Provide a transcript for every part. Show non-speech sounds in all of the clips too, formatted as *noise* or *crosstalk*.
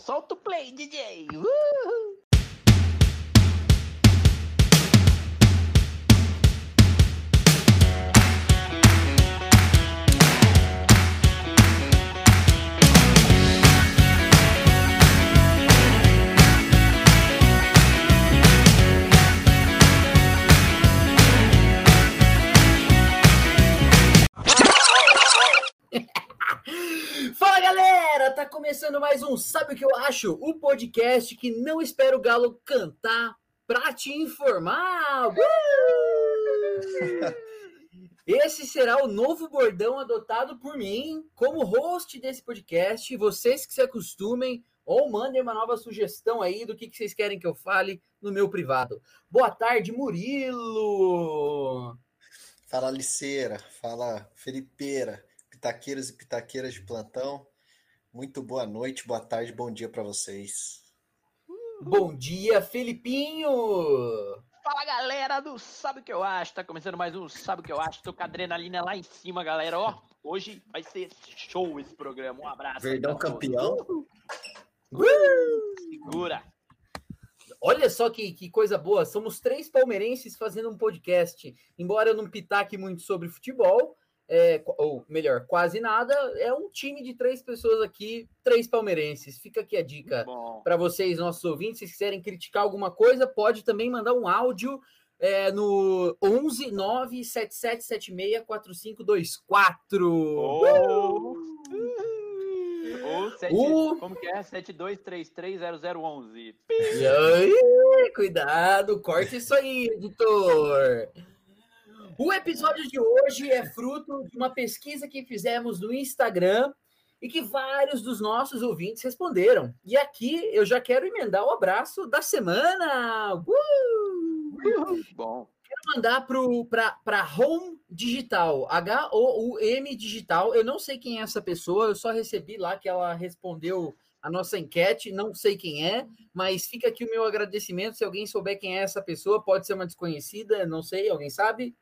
Solta o play, DJ! Uhul. Começando mais um Sabe o que eu acho? O podcast que não espera o Galo cantar pra te informar. Uh! *laughs* Esse será o novo bordão adotado por mim como host desse podcast. Vocês que se acostumem ou mandem uma nova sugestão aí do que, que vocês querem que eu fale no meu privado. Boa tarde, Murilo! Fala Liceira, fala Felipeira, pitaqueiros e pitaqueiras de plantão. Muito boa noite, boa tarde, bom dia para vocês. Bom dia, Felipinho! Fala galera do Sabe o que eu acho? Tá começando mais um Sabe o que eu acho? Tô com a adrenalina lá em cima, galera. Ó, hoje vai ser show esse programa. Um abraço. Verdão campeão. Segura. Olha só que, que coisa boa. Somos três palmeirenses fazendo um podcast. Embora eu não pitaque muito sobre futebol, é, ou melhor, quase nada, é um time de três pessoas aqui, três palmeirenses. Fica aqui a dica para vocês, nossos ouvintes. Se quiserem criticar alguma coisa, pode também mandar um áudio é, no 11 97776 4524. ou... Ou sete- Uh. como que é? 72330011. E aí, cuidado, corte isso aí, editor. O episódio de hoje é fruto de uma pesquisa que fizemos no Instagram e que vários dos nossos ouvintes responderam. E aqui eu já quero emendar o abraço da semana. Uh! Bom, Quero mandar para Home Digital, H-O-U-M Digital. Eu não sei quem é essa pessoa, eu só recebi lá que ela respondeu a nossa enquete, não sei quem é, mas fica aqui o meu agradecimento. Se alguém souber quem é essa pessoa, pode ser uma desconhecida, não sei, alguém sabe?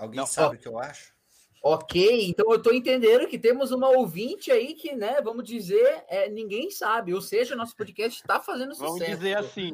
Alguém Não, sabe o que eu acho? Ok, então eu estou entendendo que temos uma ouvinte aí que, né, vamos dizer, é, ninguém sabe, ou seja, nosso podcast está fazendo sucesso. vamos dizer assim.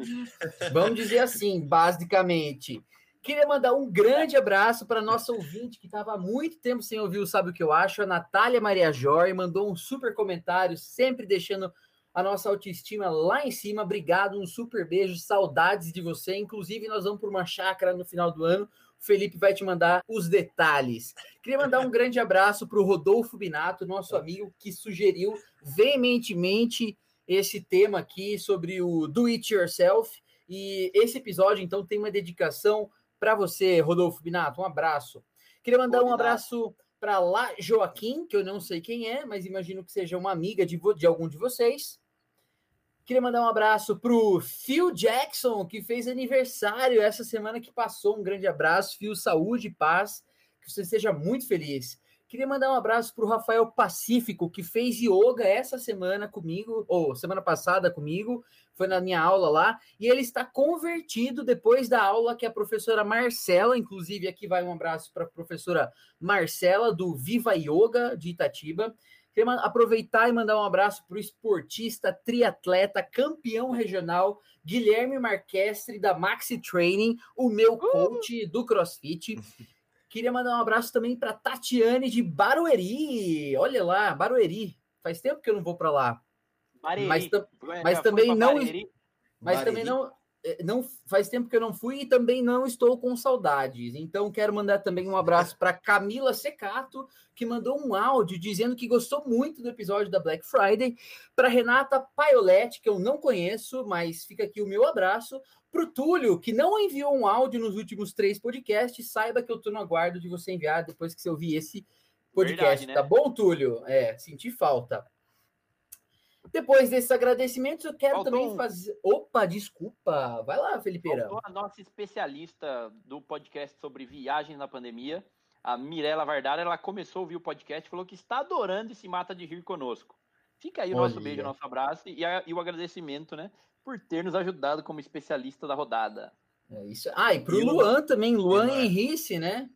Vamos dizer assim, basicamente. Queria mandar um grande abraço para nossa ouvinte que estava há muito tempo sem ouvir o Sabe o que eu acho, a Natália Maria Joy, mandou um super comentário, sempre deixando a nossa autoestima lá em cima. Obrigado, um super beijo, saudades de você. Inclusive, nós vamos por uma chácara no final do ano. Felipe vai te mandar os detalhes. Queria mandar um grande abraço para o Rodolfo Binato, nosso amigo, que sugeriu veementemente esse tema aqui sobre o do it yourself. E esse episódio, então, tem uma dedicação para você, Rodolfo Binato. Um abraço. Queria mandar um abraço para lá Joaquim, que eu não sei quem é, mas imagino que seja uma amiga de, de algum de vocês. Queria mandar um abraço para o Phil Jackson, que fez aniversário essa semana que passou. Um grande abraço, Phil, saúde e paz. Que você seja muito feliz. Queria mandar um abraço para o Rafael Pacífico, que fez yoga essa semana comigo, ou semana passada comigo, foi na minha aula lá, e ele está convertido depois da aula que a professora Marcela, inclusive aqui vai um abraço para a professora Marcela, do Viva Yoga de Itatiba. Queria aproveitar e mandar um abraço para o esportista, triatleta, campeão regional, Guilherme Marquestre, da Maxi Training, o meu coach do CrossFit. *laughs* Queria mandar um abraço também para Tatiane de Barueri. Olha lá, Barueri. Faz tempo que eu não vou para lá. Bareri. Mas tam- Já mas também não- Bareri? Mas Bareri. também não, não faz tempo que eu não fui e também não estou com saudades. Então quero mandar também um abraço para Camila Secato, que mandou um áudio dizendo que gostou muito do episódio da Black Friday. Para Renata Paioletti, que eu não conheço, mas fica aqui o meu abraço. Para o Túlio, que não enviou um áudio nos últimos três podcasts, saiba que eu estou no aguardo de você enviar depois que você ouvir esse podcast, Verdade, né? tá bom, Túlio? É, senti falta. Depois desses agradecimentos, eu quero Faltou também um. fazer. Opa, desculpa. Vai lá, Felipeira. Faltou a nossa especialista do podcast sobre viagem na pandemia, a Mirella Vardara, ela começou a ouvir o podcast e falou que está adorando e se mata de rir conosco. Fica aí o nosso Olha. beijo, nosso abraço e, a- e o agradecimento, né, por ter nos ajudado como especialista da rodada. É isso. Ah, e pro E Luan também, Luan. Henrice, né?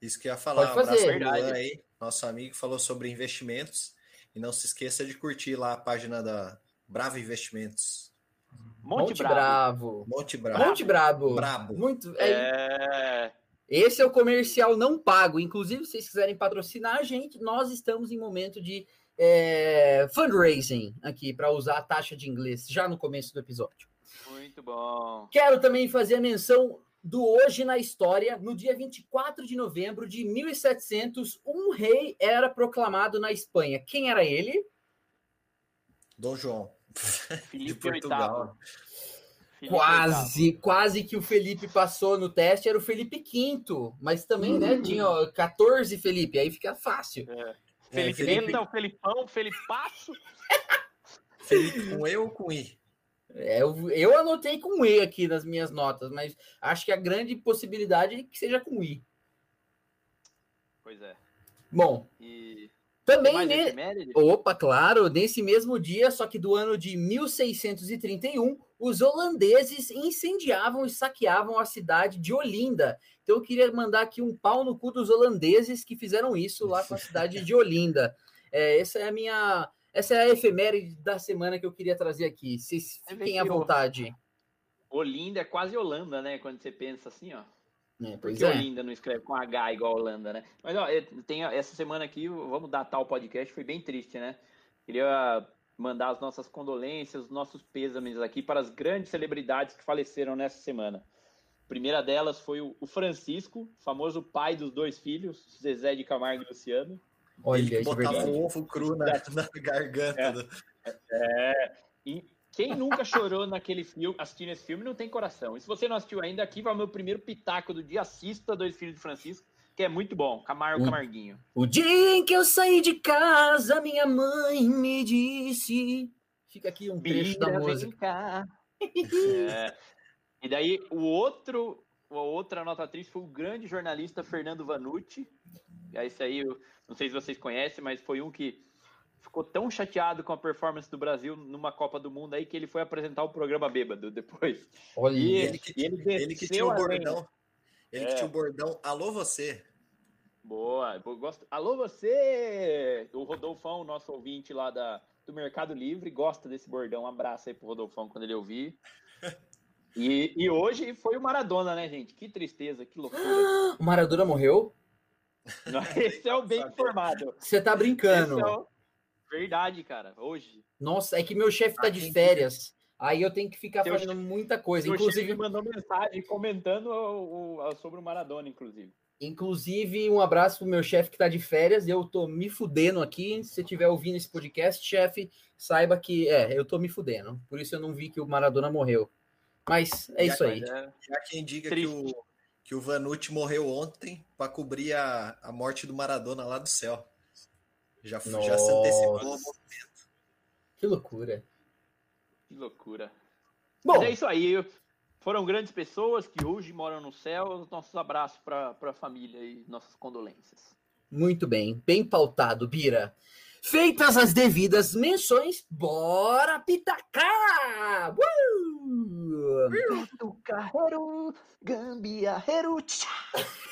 Isso que eu ia falar. Pode Um abraço fazer. pro Luan aí, nosso amigo falou sobre investimentos. E não se esqueça de curtir lá a página da Bravo Investimentos. Monte, Monte Bravo. Bravo. Monte Bravo. Monte Bravo. Brabo. Muito. É... é... Esse é o comercial não pago. Inclusive, se vocês quiserem patrocinar a gente, nós estamos em momento de é, fundraising aqui para usar a taxa de inglês já no começo do episódio. Muito bom. Quero também fazer a menção do Hoje na História. No dia 24 de novembro de 1700, um rei era proclamado na Espanha. Quem era ele? Dom João. Felipe de Portugal. Felipe quase, VIII. quase que o Felipe passou no teste, era o Felipe V, mas também, né, uhum. tinha ó, 14 Felipe, aí fica fácil. É. Felipe, é, Felipe... o Felipão, Felipe Passo. Felipe com E ou com I? É, eu, eu anotei com E aqui nas minhas notas, mas acho que a grande possibilidade é que seja com I. Pois é. Bom. E também ne... Opa, claro, nesse mesmo dia, só que do ano de 1631, os holandeses incendiavam e saqueavam a cidade de Olinda. Então eu queria mandar aqui um pau no cu dos holandeses que fizeram isso lá com a *laughs* cidade de Olinda. É, essa é a minha essa é a efeméride da semana que eu queria trazer aqui. Vocês é fiquem à vontade. Olinda é quase Holanda, né? Quando você pensa assim, ó. É, pois Porque é. Olinda não escreve com H igual Holanda, né? Mas ó, tem essa semana aqui, vamos datar o podcast, foi bem triste, né? Queria mandar as nossas condolências, os nossos pêsames aqui para as grandes celebridades que faleceram nessa semana. A primeira delas foi o Francisco, famoso pai dos dois filhos, Zezé de Camargo e Luciano. Olha, Ele que botava um ovo cru na, na garganta. É, do... é, e quem nunca chorou naquele filme, assistindo esse filme, não tem coração. E se você não assistiu ainda, aqui vai o meu primeiro pitaco do dia. Assista Dois Filhos de Francisco, que é muito bom. Camargo o, Camarguinho. O dia em que eu saí de casa, minha mãe me disse. Fica aqui um trecho da música. é. E daí, o outro, a outra nota triste foi o grande jornalista Fernando Vanucci. Esse aí, eu não sei se vocês conhecem, mas foi um que ficou tão chateado com a performance do Brasil numa Copa do Mundo aí que ele foi apresentar o programa bêbado depois. Olha, e ele que, ele, ele que tinha o bordão. Ele é. que tinha o bordão. Alô, você. Boa, gosto. Alô, você! O Rodolfão, nosso ouvinte lá da, do Mercado Livre, gosta desse bordão. Um abraço aí pro Rodolfão quando ele ouvir. *laughs* E, e hoje foi o Maradona, né, gente? Que tristeza, que loucura. *gasps* O Maradona morreu? *laughs* Esse é o bem informado. Você tá brincando. É o... Verdade, cara. Hoje. Nossa, é que meu chefe tá de férias. Aí eu tenho que ficar Seu fazendo chefe... muita coisa. Seu inclusive, mandou mensagem comentando o, o, sobre o Maradona, inclusive. Inclusive, um abraço pro meu chefe que tá de férias. Eu tô me fudendo aqui. Se você estiver ouvindo esse podcast, chefe, saiba que é, eu tô me fudendo. Por isso eu não vi que o Maradona morreu. Mas é já, isso aí. Já, já quem diga Triste. que o, que o Vanucci morreu ontem para cobrir a, a morte do Maradona lá do céu. Já, já se antecipou o movimento. Que loucura. Que loucura. Bom, Mas é isso aí. Foram grandes pessoas que hoje moram no céu. Nossos abraços para a família e nossas condolências. Muito bem, bem pautado, Bira. Feitas as devidas menções, bora pitacar! Uh! Do carreiro, gambiarreiro. *laughs*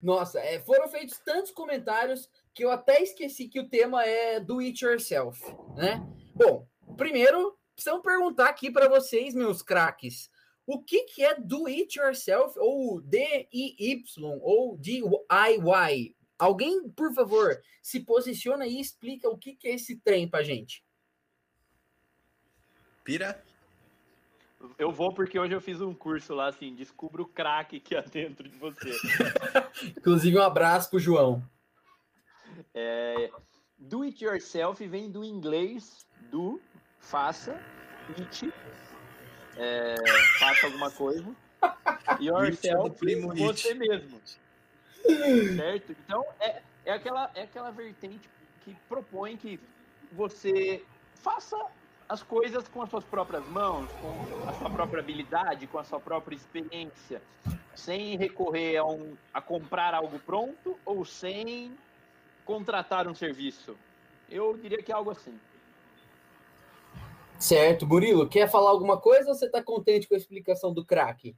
Nossa, é, foram feitos tantos comentários que eu até esqueci que o tema é do it yourself, né? Bom, primeiro, precisamos perguntar aqui para vocês, meus craques, o que, que é do it yourself ou DIY ou DIY? Alguém, por favor, se posiciona e explica o que, que é esse trem pra gente. Pira? Eu vou porque hoje eu fiz um curso lá, assim, descubra o craque que há dentro de você. *laughs* Inclusive, um abraço pro João. É, do it yourself vem do inglês do faça, it, é, faça alguma coisa. *laughs* Yourself, você mesmo. Certo? Então, é, é, aquela, é aquela vertente que propõe que você faça as coisas com as suas próprias mãos, com a sua própria habilidade, com a sua própria experiência, sem recorrer a, um, a comprar algo pronto ou sem contratar um serviço. Eu diria que é algo assim. Certo, Murilo, quer falar alguma coisa ou você está contente com a explicação do craque?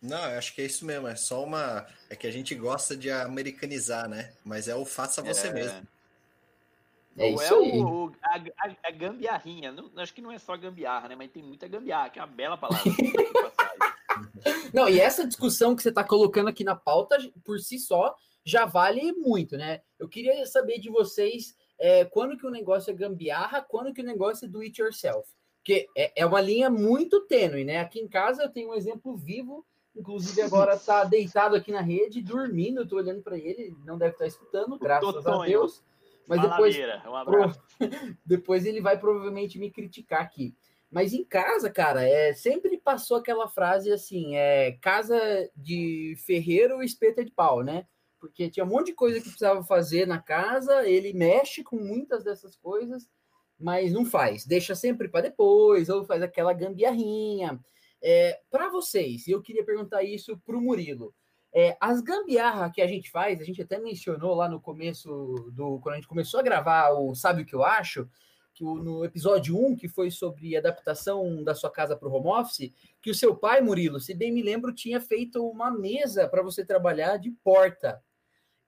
Não, eu acho que é isso mesmo. É só uma. É que a gente gosta de americanizar, né? Mas é o faça você É. mesmo. É Ou isso é aí. o, a, a- a gambiarrinha. Não- acho que não é só gambiarra, né? Mas tem muita gambiarra, que é uma bela palavra. *laughs* Não, e essa discussão que você está colocando aqui na pauta, por si só, já vale muito, né? Eu queria saber de vocês é, quando que o negócio é gambiarra, quando que o negócio é do it yourself. Porque é, é uma linha muito tênue, né? Aqui em casa eu tenho um exemplo vivo, inclusive agora está deitado aqui na rede, dormindo, eu tô olhando para ele, não deve estar escutando, graças a. Deus. Mas depois um abraço. *laughs* depois ele vai provavelmente me criticar aqui. Mas em casa, cara, é, sempre passou aquela frase assim: é casa de ferreiro, espeta de pau, né? Porque tinha um monte de coisa que precisava fazer na casa, ele mexe com muitas dessas coisas, mas não faz, deixa sempre para depois, ou faz aquela gambiarrinha. É, para vocês, e eu queria perguntar isso para o Murilo. É, as gambiarra que a gente faz, a gente até mencionou lá no começo do. Quando a gente começou a gravar o Sabe o que eu acho? Que o, no episódio 1, que foi sobre adaptação da sua casa para o home office, que o seu pai, Murilo, se bem me lembro, tinha feito uma mesa para você trabalhar de porta.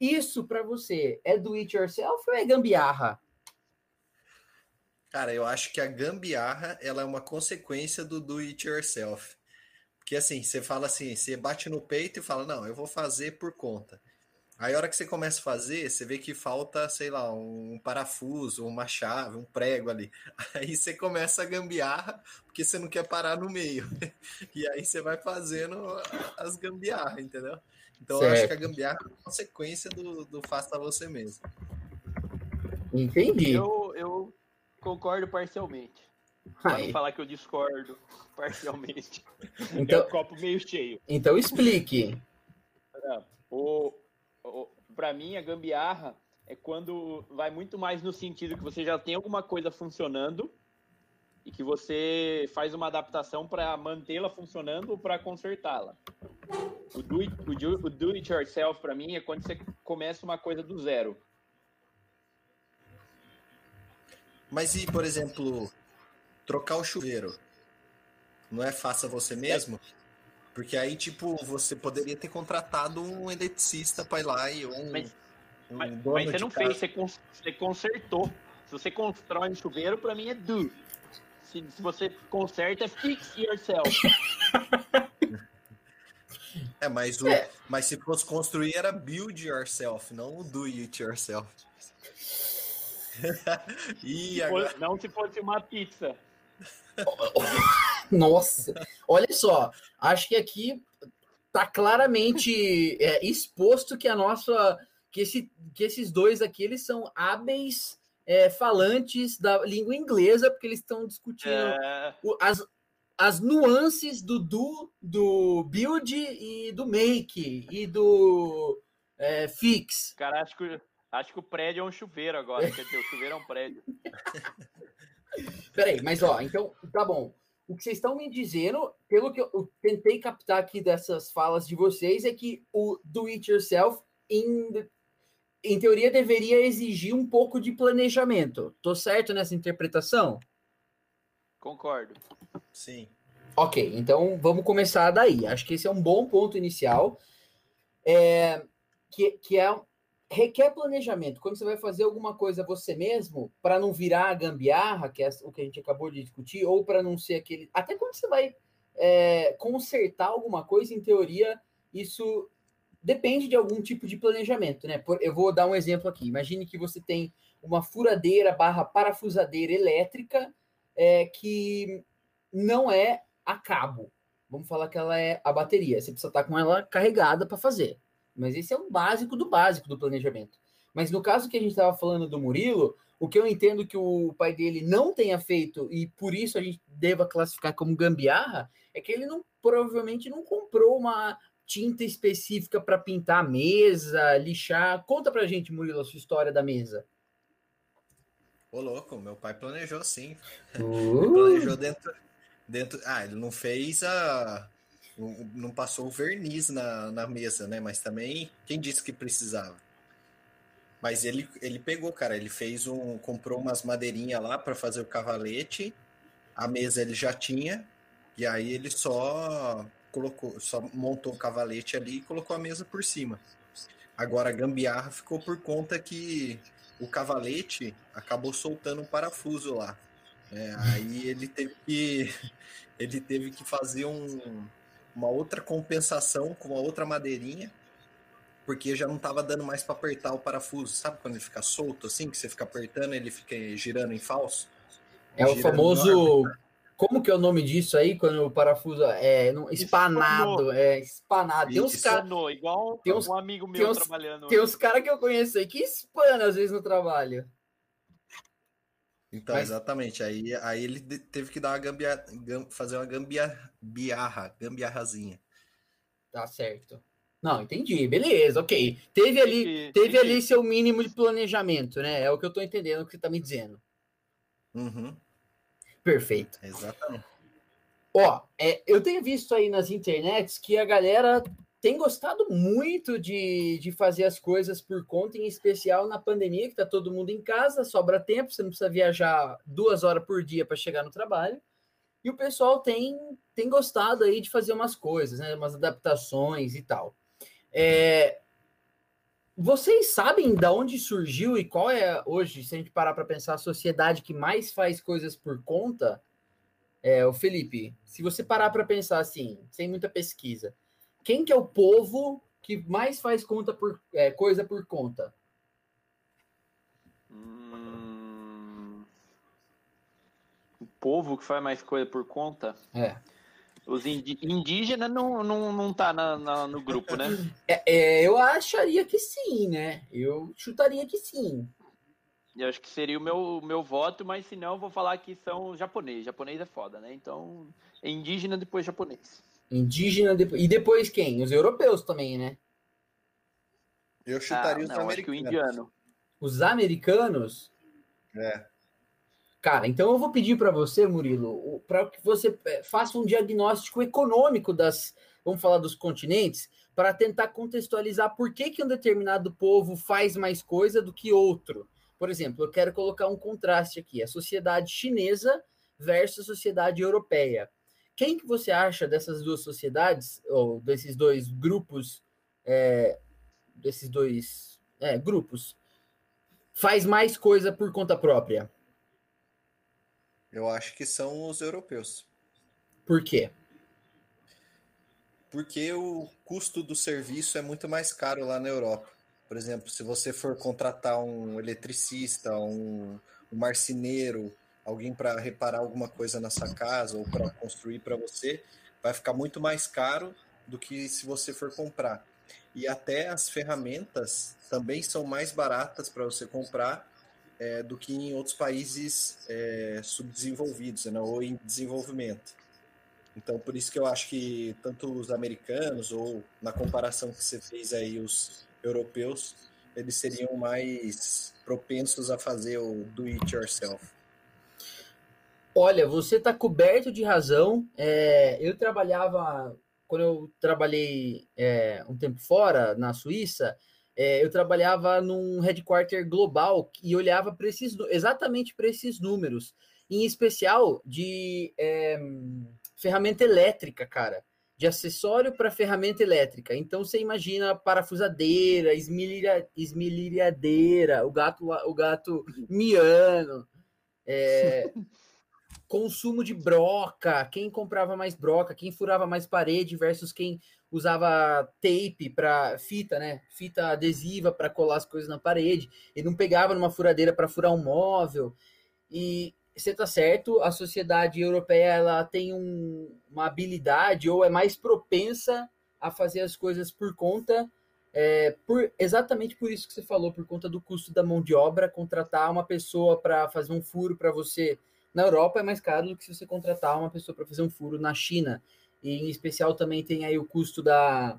Isso para você é do it yourself ou é gambiarra? Cara, eu acho que a gambiarra ela é uma consequência do do it yourself. Porque assim, você fala assim, você bate no peito e fala, não, eu vou fazer por conta. Aí a hora que você começa a fazer, você vê que falta, sei lá, um parafuso, uma chave, um prego ali. *laughs* Aí você começa a gambiarra, porque você não quer parar no meio. *laughs* E aí você vai fazendo as gambiarras, entendeu? Então eu acho que a gambiarra é uma consequência do, do faça você mesmo. Entendi. Eu, eu concordo parcialmente. Pra não falar que eu discordo *laughs* parcialmente. É então, o copo meio cheio. então explique. O, o, pra mim, a gambiarra é quando vai muito mais no sentido que você já tem alguma coisa funcionando e que você faz uma adaptação para mantê-la funcionando ou para consertá-la. O do, it, o, do, o do it yourself, para mim, é quando você começa uma coisa do zero. Mas e, por exemplo, trocar o chuveiro? Não é faça você mesmo? Porque aí, tipo, você poderia ter contratado um eletricista para ir lá e um, Mas- um Mas, dono mas você de não casa. fez, você, cons- você consertou. Se você constrói um chuveiro, para mim é do. Se, se você conserta, é fix yourself. É, mas, o, mas se fosse construir era build yourself, não o do it yourself. *laughs* e agora, Não se fosse uma pizza. Nossa, olha só, acho que aqui tá claramente é, exposto que a nossa, que, esse, que esses dois aqui eles são hábeis é, falantes da língua inglesa, porque eles estão discutindo É, o- as, as nuances do do, do build e do make e do é, fix. cara, acho que, acho que o prédio é um chuveiro agora. Quer dizer, o chuveiro é um prédio. *laughs* Peraí, mas ó, então, tá bom. O que vocês estão me dizendo, pelo que eu, tentei captar aqui dessas falas de vocês, é que o do it yourself, em, em teoria, deveria exigir um pouco de planejamento. Tô certo nessa interpretação? Concordo. sim. Ok, então vamos começar daí. Acho que esse é um bom ponto inicial. É, que, que é requer planejamento. Quando você vai fazer alguma coisa você mesmo, para não virar a gambiarra, que é o que a gente acabou de discutir, ou para não ser aquele. Até quando você vai é, consertar alguma coisa, em teoria, isso depende de algum tipo de planejamento, né? Por- eu vou dar um exemplo aqui. Imagine que você tem uma furadeira barra parafusadeira elétrica é, que não é a cabo. Vamos falar que ela é a bateria. Você precisa estar com ela carregada para fazer. Mas esse é o básico do básico do planejamento. Mas no caso que a gente estava falando do Murilo, o que eu entendo que o pai dele não tenha feito e por isso a gente deva classificar como gambiarra é que ele não provavelmente não comprou uma tinta específica para pintar a mesa, lixar. Conta pra gente, Murilo, a sua história da mesa. Ô, louco, meu pai planejou sim. Uh, Planejou dentro, dentro. Ah, ele não fez a. Não, passou o verniz na, na mesa, né? Mas também, quem disse que precisava? Mas ele, ele pegou, cara. Ele fez um. Comprou umas madeirinhas lá para fazer o cavalete. A mesa ele já tinha. E aí ele só colocou, só montou o cavalete ali e colocou a mesa por cima. Agora a gambiarra ficou por conta que o cavalete acabou soltando um parafuso lá. É, aí ele teve que *laughs* ele teve que fazer um, uma outra compensação com uma outra madeirinha, porque já não estava dando mais para apertar o parafuso. Sabe quando ele fica solto assim, que você fica apertando, ele fica girando em falso? É o famoso como que é o nome disso aí, quando o parafuso é espanado, Espanou. é espanado. Tem uns caras. Igual tem uns, um amigo meu tem uns, trabalhando. Tem uns caras que eu conheço aí que espana às vezes no trabalho. Então, Mas... exatamente. Aí, aí ele teve que dar uma gambia, fazer uma gambiarra, gambiarrazinha. Tá certo. Não, entendi. Beleza, ok. Teve ali, teve ali seu mínimo de planejamento, né? É o que eu tô entendendo que você tá me dizendo. Uhum. Perfeito. Exatamente. Ó, é, eu tenho visto aí nas internets que a galera tem gostado muito de, de fazer as coisas por conta, em especial na pandemia, que tá todo mundo em casa, sobra tempo, você não precisa viajar duas horas por dia para chegar no trabalho. E o pessoal tem, tem gostado aí de fazer umas coisas, né? Umas adaptações e tal. É, vocês sabem de onde surgiu e qual é hoje, se a gente parar para pensar, a sociedade que mais faz coisas por conta? É, o Felipe, se você parar para pensar assim, sem muita pesquisa, quem que é o povo que mais faz conta por é, coisa por conta? Hum... O povo que faz mais coisa por conta? É. Os indígenas não, não, não tá na, na no grupo, né? É, é, eu acharia que sim, né? Eu chutaria que sim. Eu acho que seria o meu, meu voto, mas se não, eu vou falar que são japonês. Japonês é foda, né? Então, é indígena, depois japonês. Indígena, e depois quem? Os europeus também, né? Eu chutaria ah, os não, americanos. Acho que o indiano. Os americanos? É. Cara, então eu vou pedir para você, Murilo, para que você é, faça um diagnóstico econômico das, vamos falar dos continentes, para tentar contextualizar por que, que um determinado povo faz mais coisa do que outro. Por exemplo, eu quero colocar um contraste aqui: a sociedade chinesa versus a sociedade europeia. Quem que você acha dessas duas sociedades, ou desses dois grupos, é, desses dois é, grupos, faz mais coisa por conta própria? Eu acho que são os europeus. Por quê? Porque o custo do serviço é muito mais caro lá na Europa. Por exemplo, se você for contratar um eletricista, um, um marceneiro, alguém para reparar alguma coisa na sua casa ou para construir para você, vai ficar muito mais caro do que se você for comprar. E até as ferramentas também são mais baratas para você comprar é, do que em outros países é, subdesenvolvidos né, ou em desenvolvimento. Então, por isso que eu acho que tanto os americanos, ou na comparação que você fez aí, os europeus, eles seriam mais propensos a fazer o do it yourself. Olha, você está coberto de razão. É, eu trabalhava, quando eu trabalhei é, um tempo fora, na Suíça, é, eu trabalhava num headquarter global e olhava para esses, exatamente para esses números, em especial de é, ferramenta elétrica, cara, de acessório para ferramenta elétrica. Então você imagina parafusadeira, esmilha, esmilhadeira, o gato, o gato miano. *laughs* Consumo de broca, quem comprava mais broca, quem furava mais parede versus quem usava tape para fita, né? Fita adesiva para colar as coisas na parede. Ele não pegava numa furadeira para furar um móvel. E você tá certo, a sociedade europeia ela tem um, uma habilidade ou é mais propensa a fazer as coisas por conta é, por exatamente por isso que você falou, por conta do custo da mão de obra, contratar uma pessoa para fazer um furo para você na Europa é mais caro do que se você contratar uma pessoa para fazer um furo na China. E em especial também tem aí o custo da,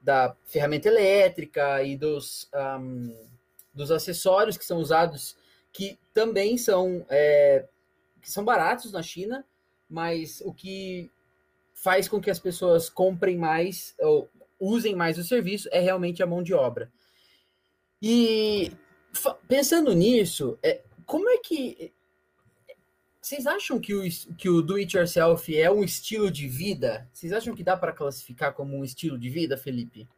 da ferramenta elétrica e dos, um, dos acessórios que são usados, que também são, é, que são baratos na China, mas o que faz com que as pessoas comprem mais ou usem mais o serviço é realmente a mão de obra. E pensando nisso, é, como é que Vocês acham que o, que o do it yourself é um estilo de vida? Vocês acham que dá para classificar como um estilo de vida, Felipe?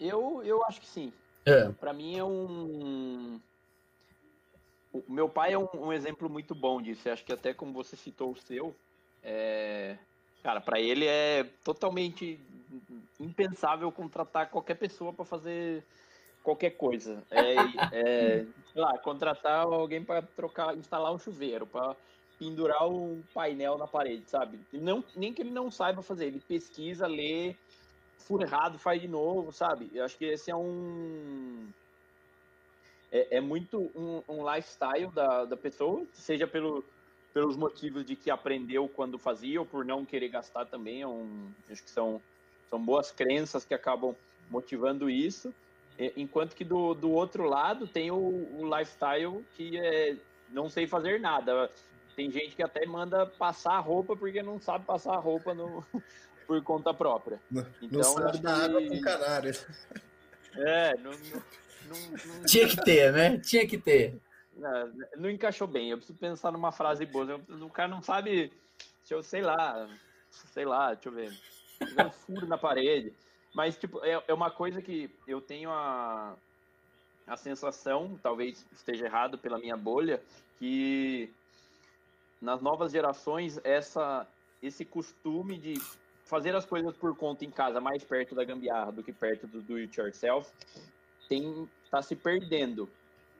Eu, eu acho que sim. É. Para mim é um. O meu pai é um, um, exemplo muito bom disso. Eu acho que até como você citou o seu, é... cara, para ele é totalmente impensável contratar qualquer pessoa para fazer qualquer coisa. É, é, sei lá, contratar alguém para trocar, instalar um chuveiro, para pendurar um painel na parede, sabe? Não, nem que ele não saiba fazer, ele pesquisa, lê, fura errado, faz de novo, sabe? Eu acho que esse é um. É, é muito um, um, lifestyle da, da pessoa, seja pelo, pelos motivos de que aprendeu quando fazia ou por não querer gastar também. É um, acho que são, são boas crenças que acabam motivando isso. Enquanto que do, do outro lado tem o, o lifestyle que é não sei fazer nada. Tem gente que até manda passar a roupa porque não sabe passar a roupa no, *laughs* por conta própria. Não, então, não sabe da água com canário. É, não, não, não, Tinha que ter, né? Tinha que ter. Não, não, encaixou bem. Eu preciso pensar numa frase boa. O cara não sabe, eu sei lá, sei lá, deixa eu ver. Um furo na parede. Mas, tipo, é, é uma coisa que eu tenho a, a sensação, talvez esteja errado pela minha bolha, que nas novas gerações essa esse costume de fazer as coisas por conta em casa mais perto da gambiarra do que perto do do it yourself tem tá se perdendo.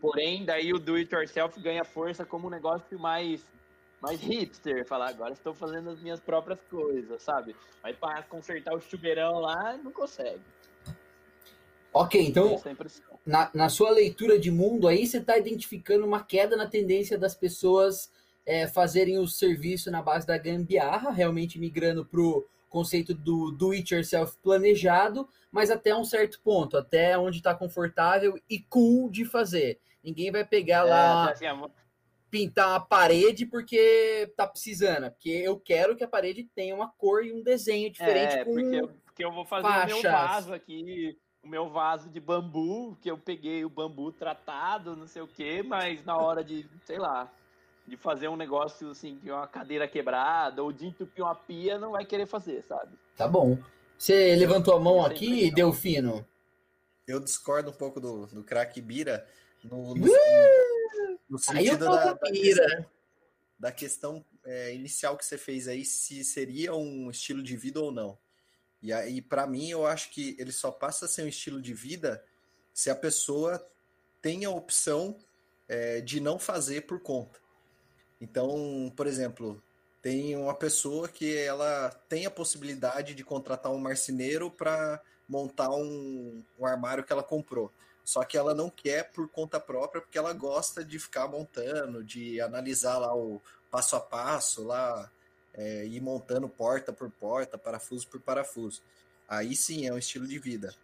Porém, daí o do it yourself ganha força como um negócio mais mais hipster, falar agora estou fazendo as minhas próprias coisas, sabe? Mas para consertar o chuveirão lá, não consegue. Ok, então, na, na sua leitura de mundo aí, você está identificando uma queda na tendência das pessoas é, fazerem o serviço na base da gambiarra, realmente migrando para o conceito do do it yourself planejado, mas até um certo ponto, até onde está confortável e cool de fazer. Ninguém vai pegar lá. É, assim, pintar a parede porque tá precisando, porque eu quero que a parede tenha uma cor e um desenho diferente. É, porque, eu, porque eu vou fazer faixas. o meu vaso aqui, o meu vaso de bambu, que eu peguei o bambu tratado, não sei o quê, mas na hora de, sei lá, de fazer um negócio assim, de uma cadeira quebrada ou de entupir uma pia, não vai querer fazer, sabe? Tá bom. Você levantou a mão aqui, Delfino? Eu discordo um pouco do, do craque Bira. No, no, no sentido da, da, questão, da questão é, inicial que você fez aí, se seria um estilo de vida ou não. E aí, para mim, eu acho que ele só passa a ser um estilo de vida se a pessoa tem a opção é, de não fazer por conta. Então, por exemplo, tem uma pessoa que ela tem a possibilidade de contratar um marceneiro para montar um, um armário que ela comprou. Só que ela não quer por conta própria, porque ela gosta de ficar montando, de analisar lá o passo a passo, lá, é, ir montando porta por porta, parafuso por parafuso. Aí sim é um estilo de vida.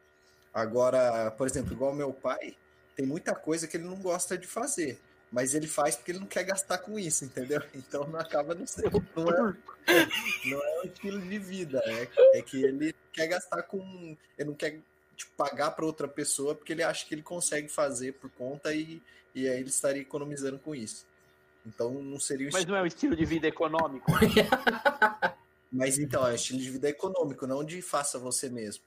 Agora, por exemplo, igual meu pai, tem muita coisa que ele não gosta de fazer, mas ele faz porque ele não quer gastar com isso, entendeu? *laughs* Então não acaba não sendo. Não é, não é um estilo de vida, é, é que ele quer gastar com. Ele não quer tipo, pagar para outra pessoa porque ele acha que ele consegue fazer por conta e, e aí ele estaria economizando com isso. Então não seria o Mas não é o estilo de vida econômico. *laughs* Mas então, é o estilo de vida econômico, não de faça você mesmo.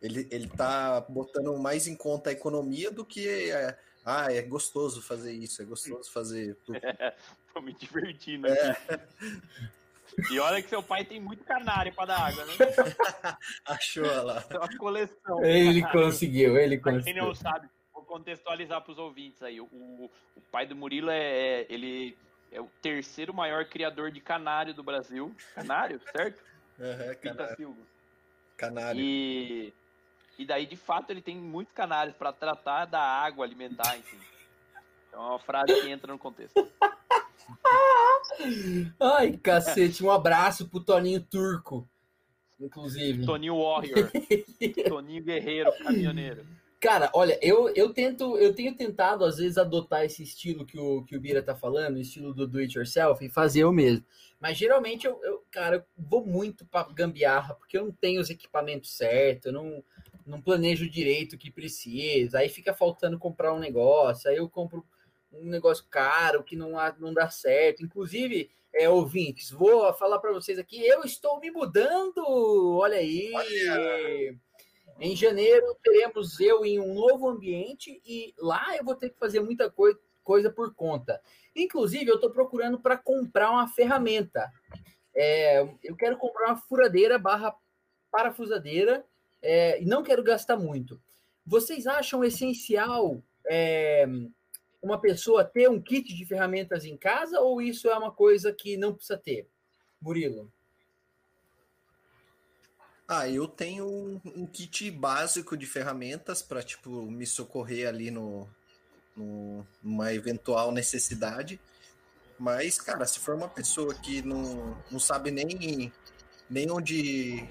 Ele, ele tá botando mais em conta a economia do que é, ah, é gostoso fazer isso, é gostoso fazer. É, *laughs* tô me divertindo é. *laughs* E olha que seu pai tem muito canário para dar água, né? *laughs* Achou lá. É uma coleção. Ele conseguiu, ele conseguiu. quem não sabe, vou contextualizar para os ouvintes aí. O, o, pai do Murilo é, é, ele é o terceiro maior criador de canário do Brasil. Canário, certo? Uhum, canário. Silva. Canário. E, e daí, de fato, ele tem muitos canários para tratar da água alimentar, enfim. Então é uma frase que entra no contexto. *laughs* Ai, cacete, um abraço pro Toninho Turco, inclusive. Toninho Warrior. *laughs* Toninho Guerreiro, caminhoneiro. Cara, olha, eu, eu tento, eu tenho tentado às vezes adotar esse estilo que o, que o Bira tá falando, o estilo do do it yourself, e fazer eu mesmo. Mas geralmente eu, eu cara, eu vou muito pra gambiarra, porque eu não tenho os equipamentos certos, eu não, não planejo direito o que precisa, aí fica faltando comprar um negócio, aí eu compro um negócio caro que não, não dá certo. Inclusive, é, ouvintes, vou falar para vocês aqui, eu estou me mudando. Olha aí. Olha. Em janeiro teremos eu em um novo ambiente e lá eu vou ter que fazer muita coi coisa por conta. Inclusive, eu estou procurando para comprar uma ferramenta. É, eu quero comprar uma furadeira barra parafusadeira é, e não quero gastar muito. Vocês acham essencial é, uma pessoa ter um kit de ferramentas em casa ou isso é uma coisa que não precisa ter? Murilo. Ah, eu tenho um, um kit básico de ferramentas para tipo me socorrer ali no, no, numa eventual necessidade. Mas, cara, se for uma pessoa que não, não sabe nem, nem onde,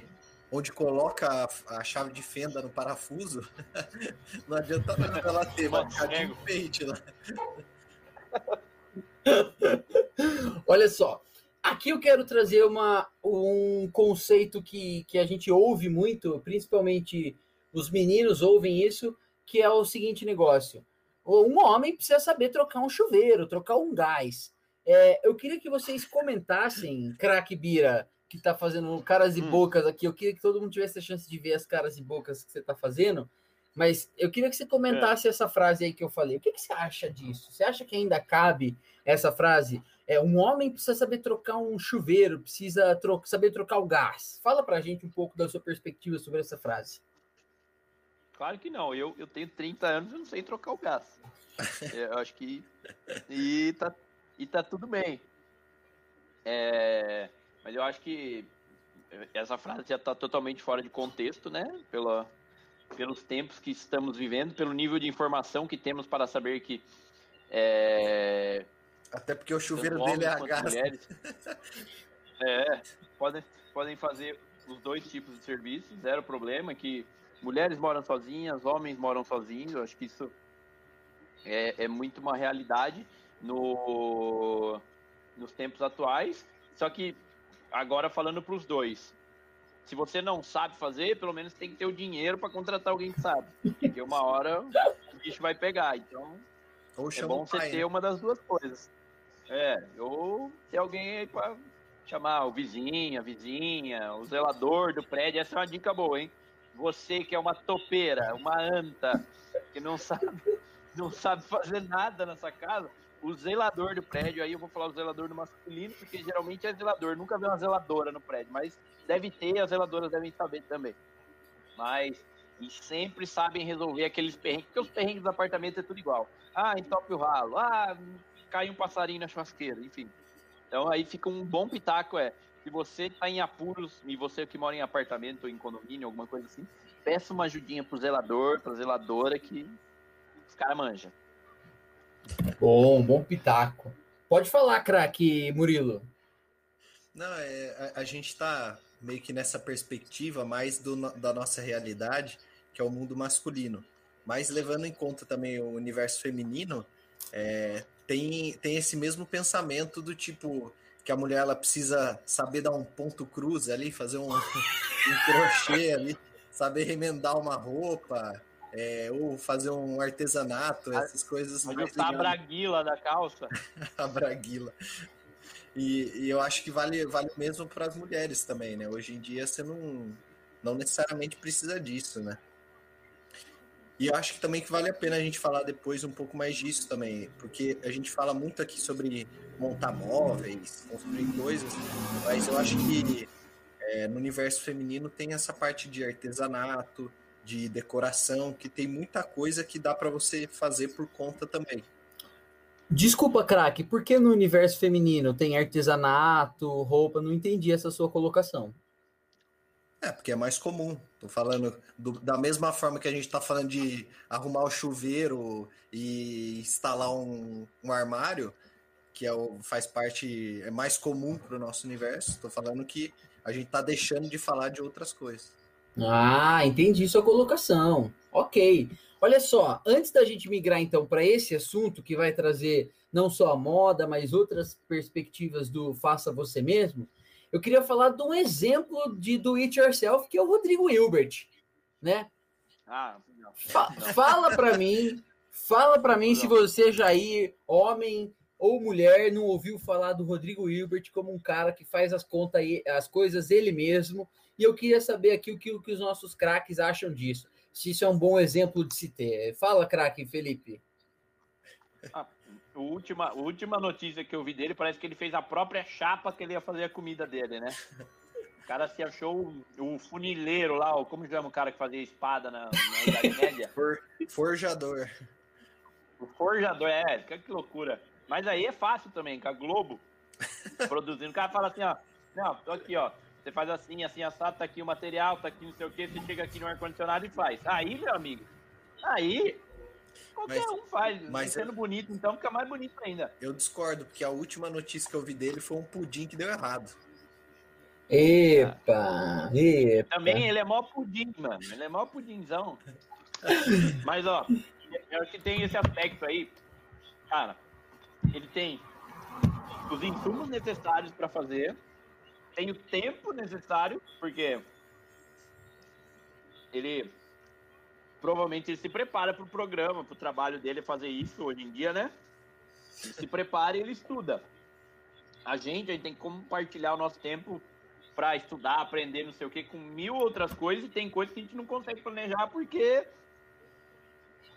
onde coloca a, a chave de fenda no parafuso, *laughs* não adianta nada ela ter, vai ficar de enfeite lá. Olha só, Aqui eu quero trazer uma, um conceito que, que a gente ouve muito, principalmente os meninos ouvem isso, que é o seguinte negócio. Um homem precisa saber trocar um chuveiro, trocar um gás. É, eu queria que vocês comentassem, craque Bira, que está fazendo caras e hum. bocas aqui. Eu queria que todo mundo tivesse a chance de ver as caras e bocas que você está fazendo. Mas eu queria que você comentasse é. essa frase aí que eu falei. O que, que você acha disso? Você acha que ainda cabe essa frase? É, um homem precisa saber trocar um chuveiro, precisa tro saber trocar o gás. Fala pra gente um pouco da sua perspectiva sobre essa frase. Claro que não. Eu, eu tenho 30 anos e não sei trocar o gás. *laughs* É, eu acho que. E tá, e tá tudo bem. É, mas eu acho que essa frase já está totalmente fora de contexto, né? Pela, pelos tempos que estamos vivendo, pelo nível de informação que temos para saber que é, até porque o chuveiro dele é a gás. Mulheres, *laughs* é, podem, podem fazer os dois tipos de serviços, zero problema, que mulheres moram sozinhas, homens moram sozinhos, eu acho que isso é, é muito uma realidade no, nos tempos atuais, só que agora falando para os dois, se você não sabe fazer, pelo menos tem que ter o dinheiro para contratar alguém que sabe, porque uma hora o bicho vai pegar, então Ou é bom você ter né? uma das duas coisas. É, ou ter alguém aí pra chamar o vizinho, a vizinha, o zelador do prédio. Essa é uma dica boa, hein? Você que é uma topeira, uma anta, que não sabe, não sabe fazer nada nessa casa, o zelador do prédio, aí eu vou falar o zelador do masculino, porque geralmente é zelador, nunca vê uma zeladora no prédio, mas deve ter, as zeladoras devem saber também. Mas, e sempre sabem resolver aqueles perrengues, porque os perrengues do apartamento é tudo igual. Ah, entope o ralo, ah, cai um passarinho na churrasqueira, enfim. Então aí fica um bom pitaco, é, se você está em apuros, e você que mora em apartamento ou em condomínio, alguma coisa assim, peça uma ajudinha pro zelador, pra zeladora, que os caras manjam. Bom, bom pitaco. Pode falar, craque Murilo. Não, é, a, a gente está meio que nessa perspectiva mais do, da nossa realidade, que é o mundo masculino. Mas levando em conta também o universo feminino, é, tem, tem esse mesmo pensamento do tipo que a mulher ela precisa saber dar um ponto cruz ali, fazer um, *laughs* um crochê ali, saber remendar uma roupa, é, ou fazer um artesanato, essas coisas. Mas a braguila da calça. *laughs* a braguila. E, e, eu acho que vale, vale mesmo para as mulheres também, né? Hoje em dia você não, não necessariamente precisa disso, né? E eu acho que também que vale a pena a gente falar depois um pouco mais disso também, porque a gente fala muito aqui sobre montar móveis, construir coisas, mas eu acho que é, no universo feminino tem essa parte de artesanato, de decoração, que tem muita coisa que dá para você fazer por conta também. Desculpa, craque, por que no universo feminino tem artesanato, roupa? Não entendi essa sua colocação. É, porque é mais comum. Tô falando do, da mesma forma que a gente tá falando de arrumar o chuveiro e instalar um, um armário, que é o, faz parte, é mais comum para o nosso universo. Tô falando que a gente tá deixando de falar de outras coisas. Ah, entendi sua colocação. Ok. Olha só, antes da gente migrar então para esse assunto que vai trazer não só a moda, mas outras perspectivas do faça você mesmo, eu queria falar de um exemplo de do it yourself, que é o Rodrigo Hilbert, né? Ah, não. Fa fala para mim, Fala para mim se você, Jair, homem ou mulher, não ouviu falar do Rodrigo Hilbert como um cara que faz as contas, as coisas ele mesmo. E eu queria saber aqui o que, o que os nossos craques acham disso. Se isso é um bom exemplo de se ter. Fala, craque Felipe. A última, a última notícia que eu vi dele parece que ele fez a própria chapa que ele ia fazer a comida dele, né? O cara se achou o, funileiro lá, como chama o cara que fazia espada na, na Idade Média? *laughs* For, forjador. O forjador, é, que loucura. Mas aí é fácil também, com a Globo produzindo. O cara fala assim, ó, não, tô aqui, ó. Você faz assim, assim, assado, tá aqui o material, tá aqui não sei o que, você chega aqui no ar-condicionado e faz. Aí, meu amigo, aí Qualquer mas, um faz. Mas sendo eu, bonito, então fica mais bonito ainda. Eu discordo, porque a última notícia que eu vi dele foi um pudim que deu errado. Epa, epa. Também ele é mó pudim, mano. Ele é mó pudimzão. *laughs* mas, ó, eu acho que tem esse aspecto aí. Cara, ele tem os insumos necessários para fazer, tem o tempo necessário, porque ele provavelmente ele se prepara para o programa, para o trabalho dele fazer isso hoje em dia, né? Ele se prepara e ele estuda. A gente, a gente tem que compartilhar o nosso tempo para estudar, aprender, não sei o que, com mil outras coisas, e tem coisas que a gente não consegue planejar porque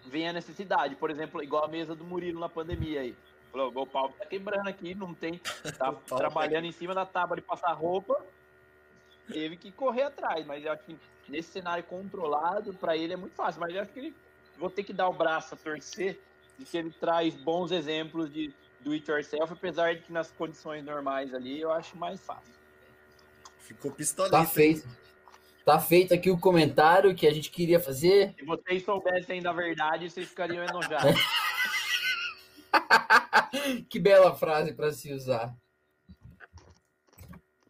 vem a necessidade. Por exemplo, igual a mesa do Murilo na pandemia aí. Falou, o pau tá quebrando aqui, não tem. *laughs* Tá trabalhando em cima da tábua de passar roupa. Teve que correr atrás, mas eu acho que nesse cenário controlado, para ele é muito fácil. Mas eu acho que ele vou ter que dar o braço a torcer de que ele traz bons exemplos de do it yourself, apesar de que nas condições normais ali eu acho mais fácil. Ficou pistolista. Tá feito. Tá feito aqui o comentário que a gente queria fazer. Se vocês soubessem da verdade, vocês ficariam enojados. *laughs* *laughs* que bela frase para se usar.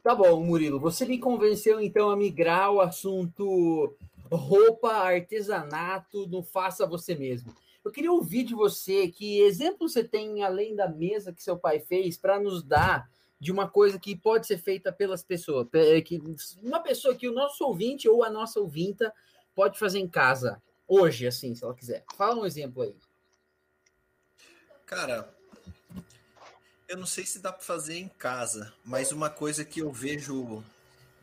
Tá bom, Murilo. Você me convenceu então a migrar o assunto roupa, artesanato, não faça você mesmo. Eu queria ouvir de você que exemplo você tem além da mesa que seu pai fez para nos dar de uma coisa que pode ser feita pelas pessoas, que uma pessoa que o nosso ouvinte ou a nossa ouvinta pode fazer em casa hoje, assim, se ela quiser. Fala um exemplo aí. Cara, eu não sei se dá para fazer em casa, mas uma coisa que eu vejo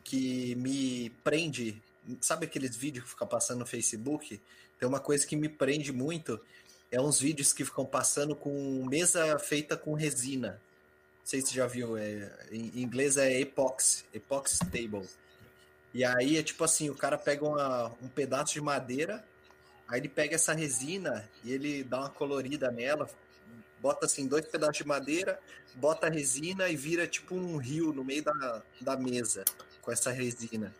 que me prende, sabe aqueles vídeos que ficam passando no Facebook? Tem uma coisa que me prende muito, é uns vídeos que ficam passando com mesa feita com resina. Não sei se você já viu, é, em inglês é epoxy, epoxy table. E aí é tipo assim, o cara pega uma, um pedaço de madeira, aí ele pega essa resina e ele dá uma colorida nela, bota assim dois pedaços de madeira, bota resina e vira tipo um rio no meio da, da mesa com essa resina.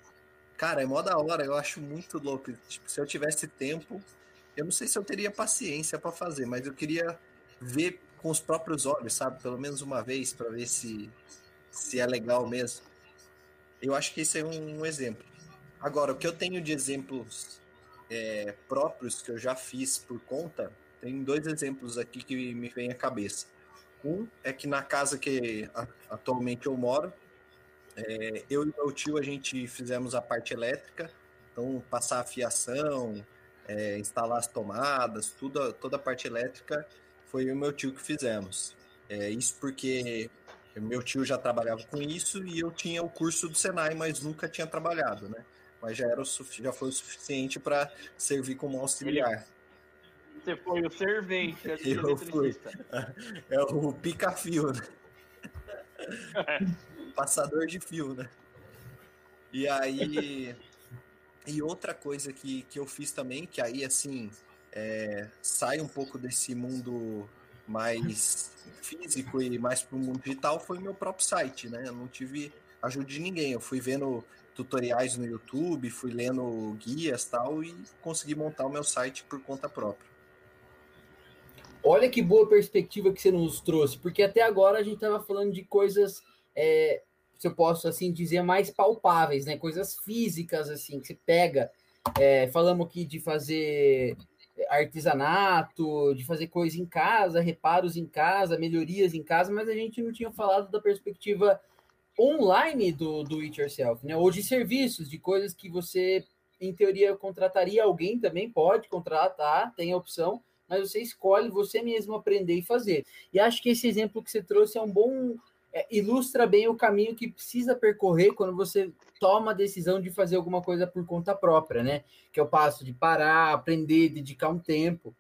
Cara, é mó da hora, eu acho muito louco. Tipo, se eu tivesse tempo, eu não sei se eu teria paciência para fazer, mas eu queria ver com os próprios olhos, sabe? Pelo menos uma vez para ver se se é legal mesmo. Eu acho que esse é um, um exemplo. Agora, o que eu tenho de exemplos é, próprios que eu já fiz por conta tem dois exemplos aqui que me vem à cabeça. Um é que na casa que atualmente eu moro, é, eu e meu tio a gente fizemos a parte elétrica, então passar a fiação, é, instalar as tomadas, tudo, toda a parte elétrica foi o meu tio que fizemos. É, isso porque meu tio já trabalhava com isso e eu tinha o curso do Senai, mas nunca tinha trabalhado, né? Mas já era o, já foi o suficiente para servir como auxiliar. Você foi o servente. Eu fui. *laughs* É o pica-fio, né? É. Passador de fio, né? E aí. E outra coisa que, que eu fiz também, que aí, assim, é, sai um pouco desse mundo mais físico e mais para o mundo digital, foi meu próprio site, né? Eu não tive ajuda de ninguém. Eu fui vendo tutoriais no YouTube, fui lendo guias tal e consegui montar o meu site por conta própria. Olha que boa perspectiva que você nos trouxe, porque até agora a gente estava falando de coisas, é, se eu posso assim dizer, mais palpáveis, né? Coisas físicas, assim, que você pega. É, falamos aqui de fazer artesanato, de fazer coisa em casa, reparos em casa, melhorias em casa, mas a gente não tinha falado da perspectiva online do, do it yourself, né? Ou de serviços, de coisas que você, em teoria, contrataria alguém também, pode contratar, tem a opção, mas você escolhe você mesmo aprender e fazer. E acho que esse exemplo que você trouxe é um bom é, ilustra bem o caminho que precisa percorrer quando você toma a decisão de fazer alguma coisa por conta própria, né? Que é o passo de parar, aprender, dedicar um tempo.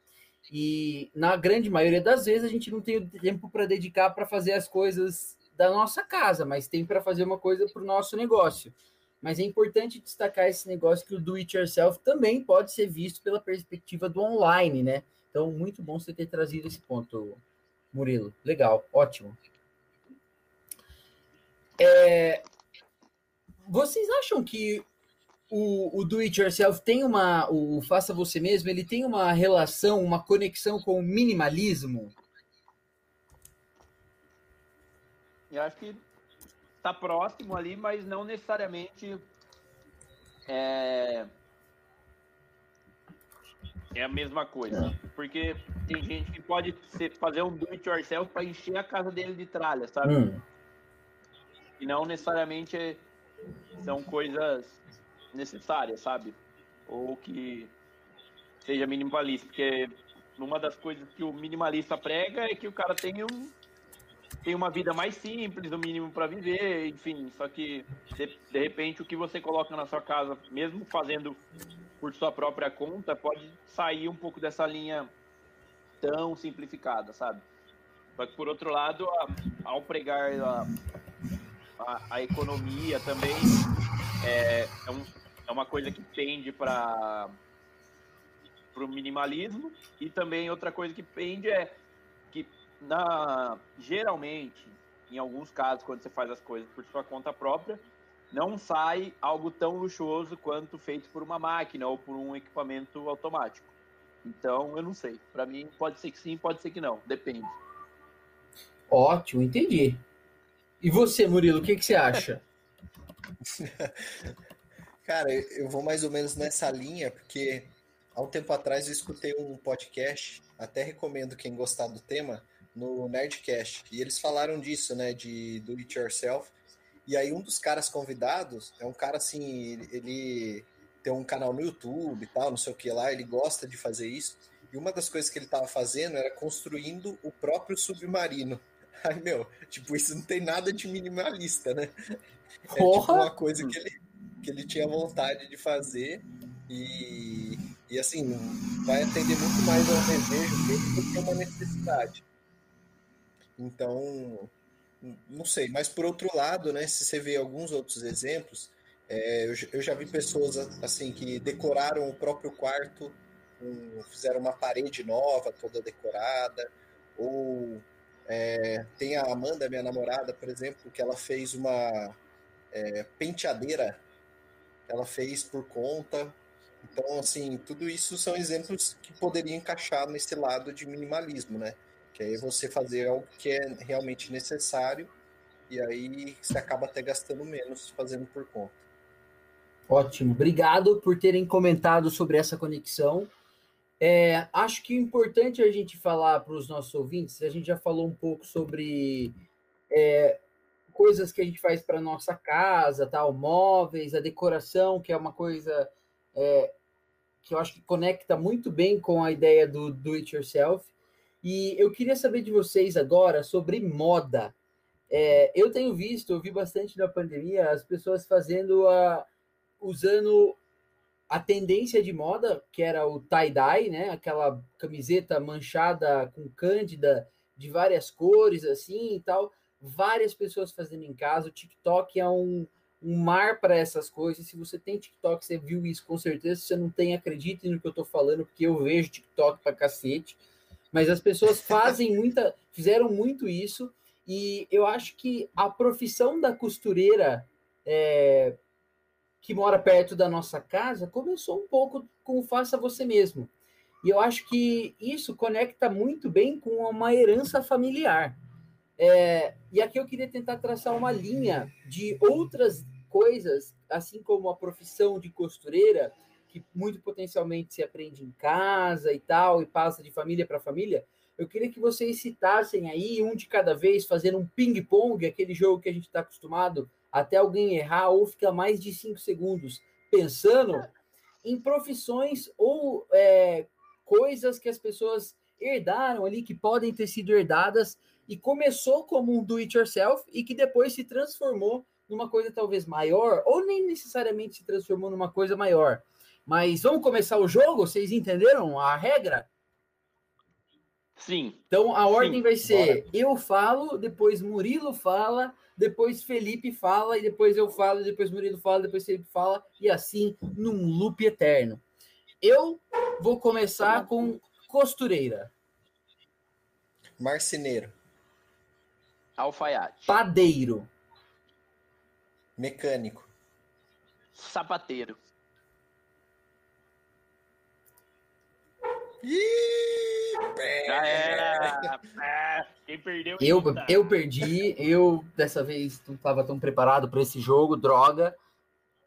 E na grande maioria das vezes a gente não tem tempo para dedicar para fazer as coisas da nossa casa, mas tem para fazer uma coisa para o nosso negócio. Mas é importante destacar esse negócio que o do it yourself também pode ser visto pela perspectiva do online, né? Então, muito bom você ter trazido esse ponto, Murilo. Legal, ótimo. É, vocês acham que o, o do it yourself tem uma. O faça você mesmo, ele tem uma relação, uma conexão com o minimalismo? Eu acho que está próximo ali, mas não necessariamente é, é a mesma coisa. Porque tem gente que pode ser, fazer um do it yourself para encher a casa dele de tralha, sabe? Hum. E não necessariamente são coisas necessárias, sabe? Ou que seja minimalista, porque uma das coisas que o minimalista prega é que o cara tem um tem uma vida mais simples, o mínimo para viver, enfim. Só que de, de, repente o que você coloca na sua casa, mesmo fazendo por sua própria conta, pode sair um pouco dessa linha tão simplificada, sabe? Que por outro lado, a, ao pregar a, a, a, economia também é, é, um, é uma coisa que tende para o minimalismo e também outra coisa que pende é na, geralmente, em alguns casos, quando você faz as coisas por sua conta própria, não sai algo tão luxuoso quanto feito por uma máquina ou por um equipamento automático. Então, eu não sei. Para mim, pode ser que sim, pode ser que não. Depende. Ótimo, entendi. E você, Murilo, o que, que você acha? *laughs* Cara, eu vou mais ou menos nessa linha, porque há um tempo atrás eu escutei um podcast, até recomendo quem gostar do tema, no Nerdcast. E eles falaram disso, né? De do it yourself. E aí um dos caras convidados é um cara assim, ele tem um canal no YouTube e tal, não sei o que lá, ele gosta de fazer isso. E uma das coisas que ele estava fazendo era construindo o próprio submarino. *laughs* Aí, meu, tipo, isso não tem nada de minimalista, né? É tipo uma coisa que ele, que ele tinha vontade de fazer e, e assim, vai atender muito mais ao desejo dele do que uma necessidade. Então, não sei. Mas por outro lado, né, se você vê alguns outros exemplos, é, eu, eu, já vi pessoas assim que decoraram o próprio quarto, um, fizeram uma parede nova, toda decorada, ou é, tem a Amanda, minha namorada, por exemplo, que ela fez uma é, penteadeira, ela fez por conta. Então, assim, tudo isso são exemplos que poderiam encaixar nesse lado de minimalismo, né? Que aí você fazer algo que é realmente necessário e aí você acaba até gastando menos fazendo por conta. Ótimo, obrigado por terem comentado sobre essa conexão. É, acho que é importante a gente falar para os nossos ouvintes, a gente já falou um pouco sobre é, coisas que a gente faz para nossa casa, tal, móveis, a decoração, que é uma coisa é, que eu acho que conecta muito bem com a ideia do do it yourself. E eu queria saber de vocês agora sobre moda. É, eu tenho visto, eu vi bastante na pandemia, as pessoas fazendo a. usando a tendência de moda, que era o tie-dye, né? Aquela camiseta manchada com cândida de várias cores, assim e tal. Várias pessoas fazendo em casa. O TikTok é um, um mar para essas coisas. Se você tem TikTok, você viu isso com certeza. Se você não tem, acredite no que eu tô falando, porque eu vejo TikTok pra cacete mas as pessoas fazem muita, fizeram muito isso, e eu acho que a profissão da costureira é, que mora perto da nossa casa começou um pouco com o faça você mesmo. E eu acho que isso conecta muito bem com uma herança familiar. É, e aqui eu queria tentar traçar uma linha de outras coisas, assim como a profissão de costureira, que muito potencialmente se aprende em casa e tal, e passa de família para família, eu queria que vocês citassem aí, um de cada vez, fazendo um ping-pong, aquele jogo que a gente está acostumado, até alguém errar ou ficar mais de cinco segundos pensando em profissões ou é, coisas que as pessoas herdaram ali, que podem ter sido herdadas e começou como um do it yourself e que depois se transformou numa coisa talvez maior, ou nem necessariamente se transformou numa coisa maior. Mas vamos começar o jogo? Vocês entenderam a regra? Sim. Então a ordem Sim, vai ser: bora. eu falo, depois Murilo fala, depois Felipe fala, e depois eu falo, depois Murilo fala, depois Felipe fala, e assim num loop eterno. Eu vou começar com costureira, Marceneiro, Alfaiate. padeiro, mecânico, Sapateiro. Ih, Já era. É, Quem perdeu. Eu, eu perdi, eu dessa vez não estava tão preparado para esse jogo, droga.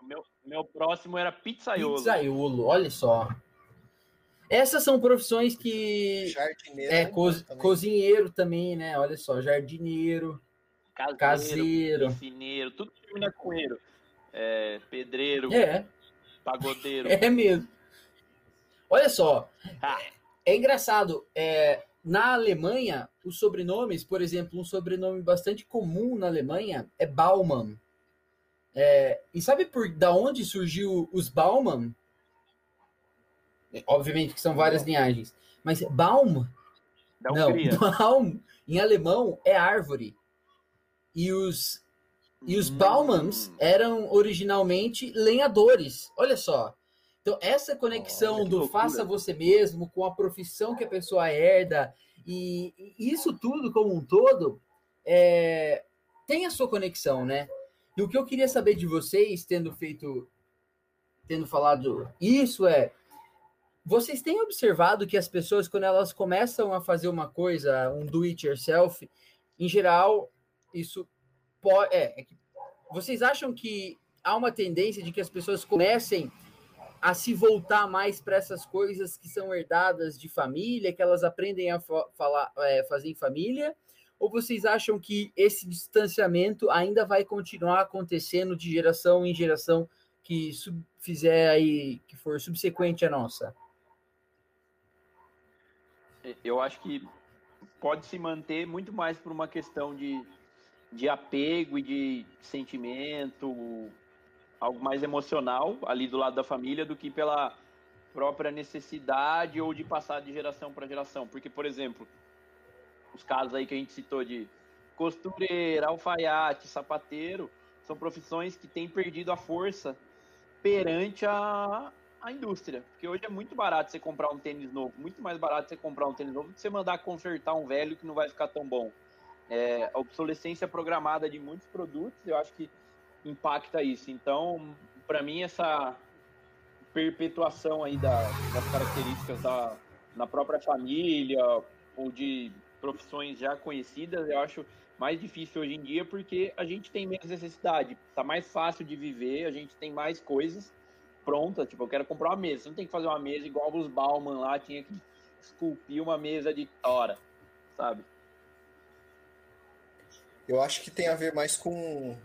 Meu, meu próximo era pizzaiolo. Pizzaiolo, olha só. Essas são profissões que. jardineiro. É, né, co- também. cozinheiro também, né? Olha só, jardineiro, Caseiro. caseiro. Piscineiro. Tudo que termina com eiro. É, pedreiro. É, Pagodeiro. é mesmo. Olha só, Ah, é engraçado. é, na Alemanha, os sobrenomes, por exemplo, um sobrenome bastante comum na Alemanha é Baumann. É, e sabe por da onde surgiu os Baumann? É, Obviamente que são várias linhagens, mas Baum Não. *laughs* Baum em alemão é árvore. E os, e os Hum. Baumanns eram originalmente lenhadores. Olha só. Então, essa conexão do loucura. faça você mesmo com a profissão que a pessoa herda, e, e isso tudo como um todo, é, tem a sua conexão, né? E o que eu queria saber de vocês, tendo feito, tendo falado isso, é vocês têm observado que as pessoas, quando elas começam a fazer uma coisa, um do it yourself, em geral, isso pode. É, é vocês acham que há uma tendência de que as pessoas comecem a se voltar mais para essas coisas que são herdadas de família, que elas aprendem a fa- falar, é, fazer em família? Ou vocês acham que esse distanciamento ainda vai continuar acontecendo de geração em geração que fizer aí, que for subsequente à nossa? Eu acho que pode se manter muito mais por uma questão de, de apego e de sentimento, algo mais emocional ali do lado da família do que pela própria necessidade ou de passar de geração para geração. Porque, por exemplo, os casos aí que a gente citou de costureira, alfaiate, sapateiro, são profissões que têm perdido a força perante a, a indústria. Porque hoje é muito barato você comprar um tênis novo, muito mais barato você comprar um tênis novo do que você mandar consertar um velho que não vai ficar tão bom. É, a obsolescência programada de muitos produtos, eu acho que impacta isso. Então, para mim, essa perpetuação aí da, das características da, na própria família ou de profissões já conhecidas, eu acho mais difícil hoje em dia porque a gente tem menos necessidade, tá mais fácil de viver, a gente tem mais coisas prontas, tipo, eu quero comprar uma mesa, você não tem que fazer uma mesa igual os Bauman lá, tinha que esculpir uma mesa de hora, sabe? Eu acho que tem a ver mais com,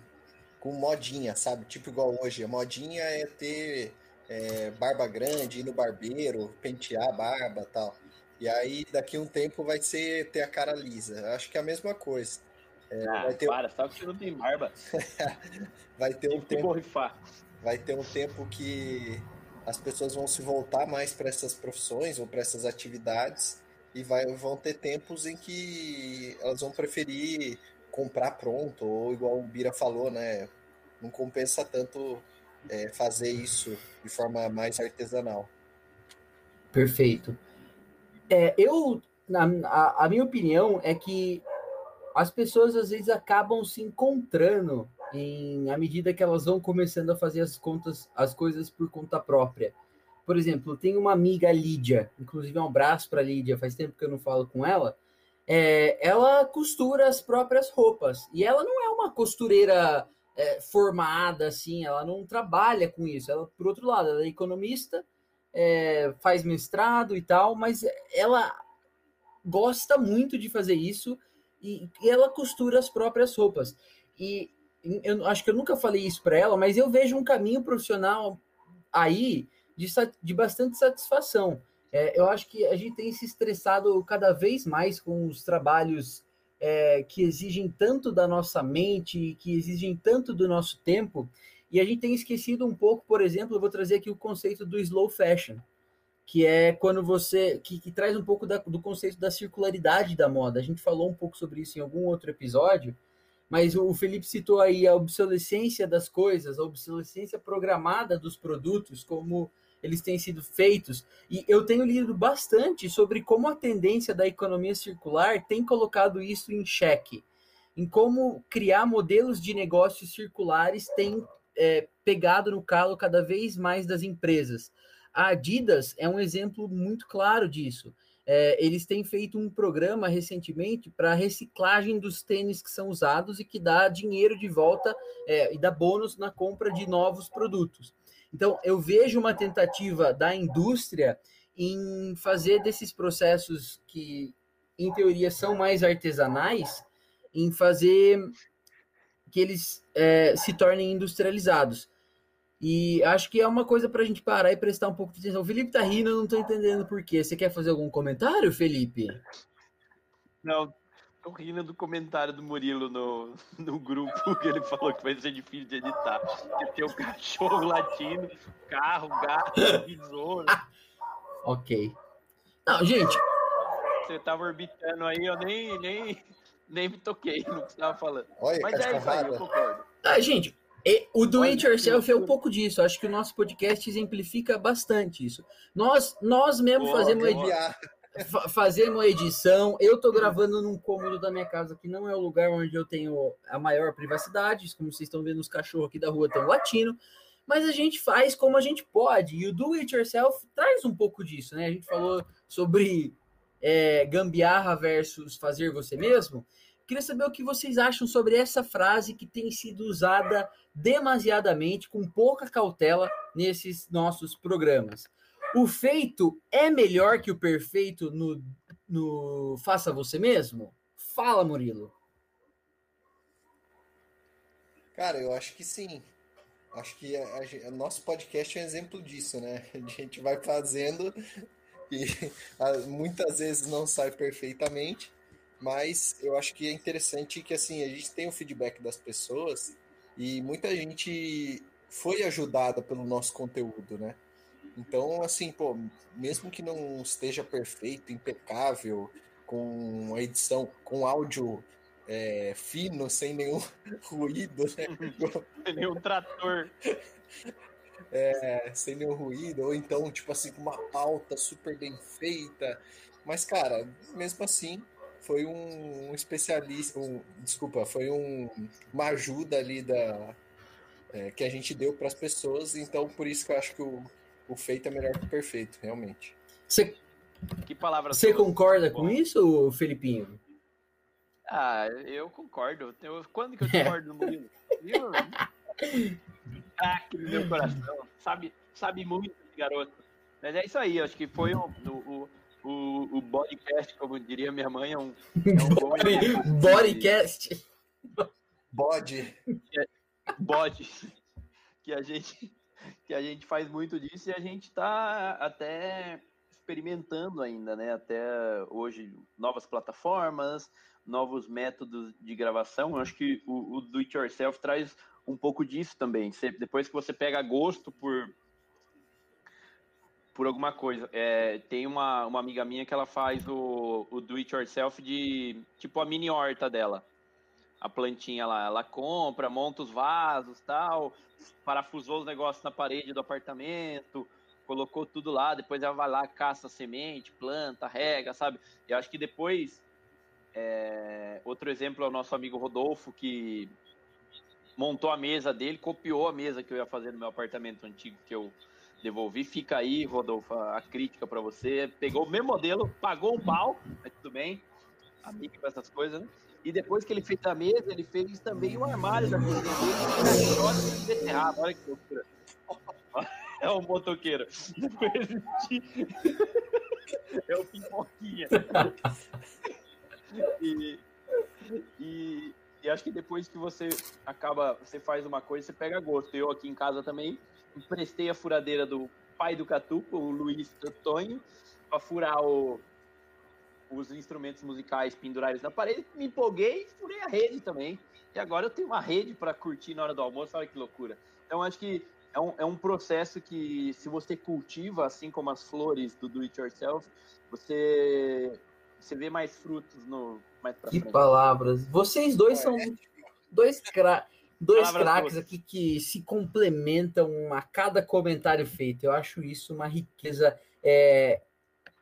com modinha, sabe? Tipo igual hoje. A modinha é ter é, barba grande, ir no barbeiro, pentear a barba tal. E aí, daqui a um tempo, vai ser ter a cara lisa. Acho que é a mesma coisa. ah, vai ter- para, sabe que não tem barba, *laughs* Vai ter um tem que tempo, borrifar. vai ter um tempo que as pessoas vão se voltar mais para essas profissões ou para essas atividades e vai, vão ter tempos em que elas vão preferir comprar pronto ou igual o Bira falou, né? Não compensa tanto é, fazer isso de forma mais artesanal. Perfeito. É, eu, na, a, a minha opinião é que as pessoas às vezes acabam se encontrando em à medida que elas vão começando a fazer as contas, as coisas por conta própria. Por exemplo, tem uma amiga Lídia, inclusive um abraço para Lídia, faz tempo que eu não falo com ela. É, ela costura as próprias roupas e ela não é uma costureira é, formada assim, ela não trabalha com isso. Ela, por outro lado, ela é economista é, faz mestrado e tal, mas ela gosta muito de fazer isso e, e ela costura as próprias roupas. E eu acho que eu nunca falei isso para ela, mas eu vejo um caminho profissional aí de, de bastante satisfação. É, eu acho que a gente tem se estressado cada vez mais com os trabalhos é, que exigem tanto da nossa mente, que exigem tanto do nosso tempo, e a gente tem esquecido um pouco, por exemplo, eu vou trazer aqui o conceito do slow fashion, que é quando você. que, que traz um pouco da, do conceito da circularidade da moda. A gente falou um pouco sobre isso em algum outro episódio, mas o Felipe citou aí a obsolescência das coisas, a obsolescência programada dos produtos, como eles têm sido feitos. E eu tenho lido bastante sobre como a tendência da economia circular tem colocado isso em xeque, em como criar modelos de negócios circulares tem é, pegado no calo cada vez mais das empresas. A Adidas é um exemplo muito claro disso. É, eles têm feito um programa recentemente para reciclagem dos tênis que são usados e que dá dinheiro de volta é, e dá bônus na compra de novos produtos. Então, eu vejo uma tentativa da indústria em fazer desses processos que, em teoria, são mais artesanais, em fazer que eles é, se tornem industrializados. E acho que é uma coisa para a gente parar e prestar um pouco de atenção. O Felipe tá rindo, eu não estou entendendo por quê. Você quer fazer algum comentário, Felipe? Não, tô rindo do comentário do Murilo no, *laughs* no grupo que ele falou que vai ser difícil de editar. Que tem o cachorro latindo, carro, gato, besouro. *laughs* ok. Não, gente. Você tava orbitando aí, eu nem, nem, nem me toquei no que você tava falando. Olha, Mas é isso aí, eu concordo. Ah, gente, e o do it yourself é um pouco disso. Acho que o nosso podcast exemplifica bastante isso. Nós, nós mesmo boa, fazemos, edi *laughs* fazemos edição. Eu estou gravando num cômodo da minha casa que não é o lugar onde eu tenho a maior privacidade. Como vocês estão vendo, os cachorros aqui da rua estão latindo. Mas a gente faz como a gente pode. E o do it yourself traz um pouco disso, né? A gente falou sobre é, gambiarra versus fazer você mesmo. Queria saber o que vocês acham sobre essa frase que tem sido usada demasiadamente, com pouca cautela, nesses nossos programas. O feito é melhor que o perfeito no, no Faça Você Mesmo? Fala, Murilo. Cara, eu acho que sim. Acho que o nosso podcast é um exemplo disso, né? *laughs* A gente vai fazendo e *laughs* muitas vezes não sai perfeitamente, mas eu acho que é interessante que assim a gente tem o feedback das pessoas e muita gente foi ajudada pelo nosso conteúdo, né? Então, assim, pô, mesmo que não esteja perfeito, impecável, com a edição, com áudio é, fino, sem nenhum *laughs* ruído, né? *laughs* sem nenhum trator. É, sem nenhum ruído, ou então, tipo assim, com uma pauta super bem feita. Mas, cara, mesmo assim, foi um, um especialista, um, desculpa, foi um, uma ajuda ali da, é, que a gente deu para as pessoas, então por isso que eu acho que o, o feito é melhor que o perfeito, realmente. Você, que palavra Você concorda com isso, Felipinho? Ah, eu concordo. Eu, quando que eu *laughs* discordo do Murilo? *laughs* ah, que meu coração. Sabe, sabe muito, garoto. Mas é isso aí, acho que foi o, o, o, o bodycast, como diria minha mãe, é um, é um Body, bodycast. Bode. É, bode. Que a gente que a gente faz muito disso e a gente está até experimentando ainda, né? Até hoje novas plataformas, novos métodos de gravação. Eu acho que o, o do it yourself traz um pouco disso também. Você, depois que você pega gosto por por alguma coisa. É, tem uma, uma amiga minha que ela faz o, o do it yourself de tipo a mini horta dela. A plantinha lá, ela compra, monta os vasos, tal, parafusou os negócios na parede do apartamento, colocou tudo lá, depois ela vai lá, caça semente, planta, rega, sabe? Eu acho que depois é, outro exemplo é o nosso amigo Rodolfo, que montou a mesa dele, copiou a mesa que eu ia fazer no meu apartamento antigo que eu devolvi. Fica aí, Rodolfo, a crítica para você. Pegou o mesmo modelo, pagou um pau, mas tudo bem. Amigo com essas coisas, né? E depois que ele fez a mesa, ele fez também um armário da cozinha dele, de beterraba. Olha que loucura. *laughs* É o motoqueiro. *laughs* é o pipoquinha. *laughs* E, e, e acho que depois que você acaba, você faz uma coisa, você pega gosto. Eu aqui em casa também emprestei a furadeira do pai do Catuco, o Luiz Antônio, para furar o, os instrumentos musicais pendurados na parede, me empolguei e furei a rede também. E agora eu tenho uma rede para curtir na hora do almoço, olha que loucura. Então acho que é um, é um processo que, se você cultiva, assim como as flores do do it yourself, você, você vê mais frutos no mais pra Que frente. palavras. Vocês dois é. são dois, cra... dois craques aqui que se complementam a cada comentário feito. Eu acho isso uma riqueza é,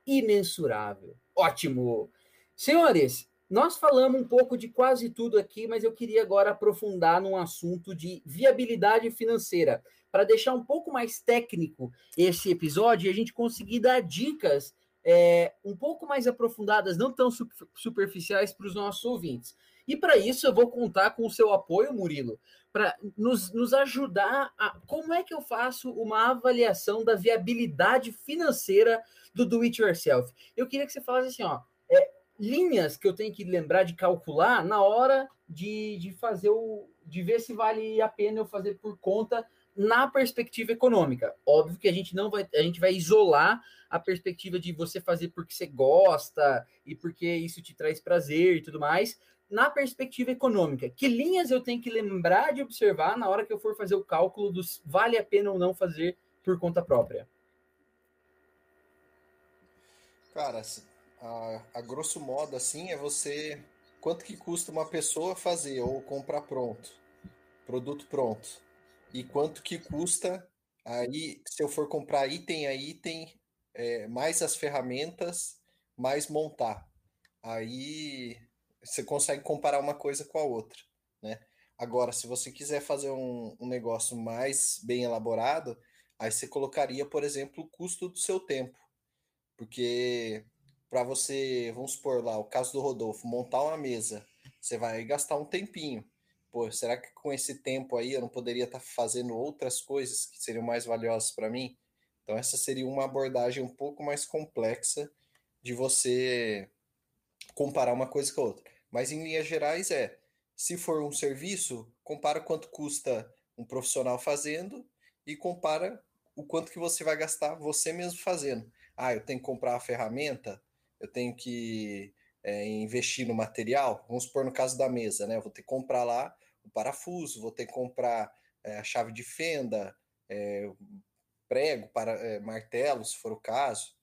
imensurável. Ótimo. Senhores, nós falamos um pouco de quase tudo aqui, mas eu queria agora aprofundar num assunto de viabilidade financeira, para deixar um pouco mais técnico esse episódio e a gente conseguir dar dicas é, um pouco mais aprofundadas, não tão superficiais para os nossos ouvintes. E para isso eu vou contar com o seu apoio, Murilo, para nos, nos ajudar a como é que eu faço uma avaliação da viabilidade financeira do do it yourself. Eu queria que você falasse assim, ó, é, linhas que eu tenho que lembrar de calcular na hora de, de fazer o de ver se vale a pena eu fazer por conta na perspectiva econômica. Óbvio que a gente não vai, a gente vai isolar a perspectiva de você fazer porque você gosta e porque isso te traz prazer e tudo mais, na perspectiva econômica. Que linhas eu tenho que lembrar de observar na hora que eu for fazer o cálculo dos vale a pena ou não fazer por conta própria? Cara, a, a grosso modo, assim, é você. Quanto que custa uma pessoa fazer ou comprar pronto? Produto pronto. E quanto que custa aí, se eu for comprar item a item, é, mais as ferramentas, mais montar. Aí você consegue comparar uma coisa com a outra, né? Agora, se você quiser fazer um, um negócio mais bem elaborado, aí você colocaria, por exemplo, o custo do seu tempo. Porque para você, vamos supor lá, o caso do Rodolfo, montar uma mesa, você vai gastar um tempinho. Pô, será que com esse tempo aí eu não poderia estar tá fazendo outras coisas que seriam mais valiosas para mim? Então, essa seria uma abordagem um pouco mais complexa de você comparar uma coisa com a outra. Mas, em linhas gerais, é: se for um serviço, compara quanto custa um profissional fazendo e compara o quanto que você vai gastar você mesmo fazendo. Ah, eu tenho que comprar a ferramenta, eu tenho que é, investir no material. Vamos supor no caso da mesa, né? Eu vou ter que comprar lá o parafuso, vou ter que comprar é, a chave de fenda, é, prego, para é, martelo, se for o caso,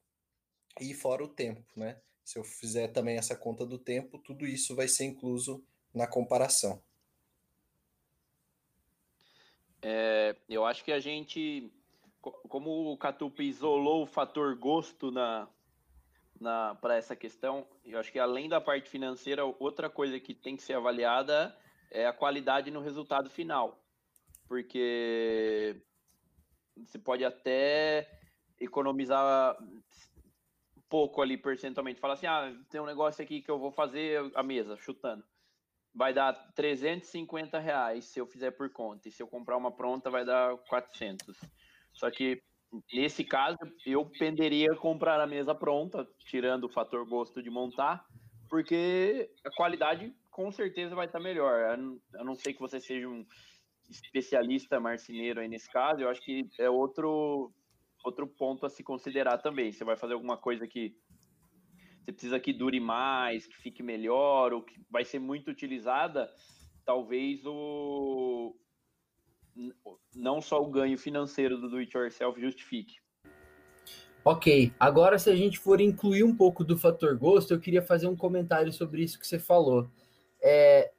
e fora o tempo, né? Se eu fizer também essa conta do tempo, tudo isso vai ser incluso na comparação. É, eu acho que a gente, como o Catupa isolou o fator gosto na, para essa questão. Eu acho que além da parte financeira, outra coisa que tem que ser avaliada é a qualidade no resultado final. Porque você pode até economizar pouco ali percentualmente. Fala assim, ah, tem um negócio aqui que eu vou fazer a mesa, chutando. Vai dar 350 reais se eu fizer por conta. E se eu comprar uma pronta, vai dar 400. Só que nesse caso, eu penderia a comprar a mesa pronta, tirando o fator gosto de montar, porque a qualidade com certeza vai estar melhor. A não ser que você seja um especialista marceneiro aí nesse caso, eu acho que é outro, outro ponto a se considerar também. Você vai fazer alguma coisa que você precisa que dure mais, que fique melhor, ou que vai ser muito utilizada, talvez o, não só o ganho financeiro do do it yourself justifique. Ok, agora se a gente for incluir um pouco do fator gosto, eu queria fazer um comentário sobre isso que você falou. É,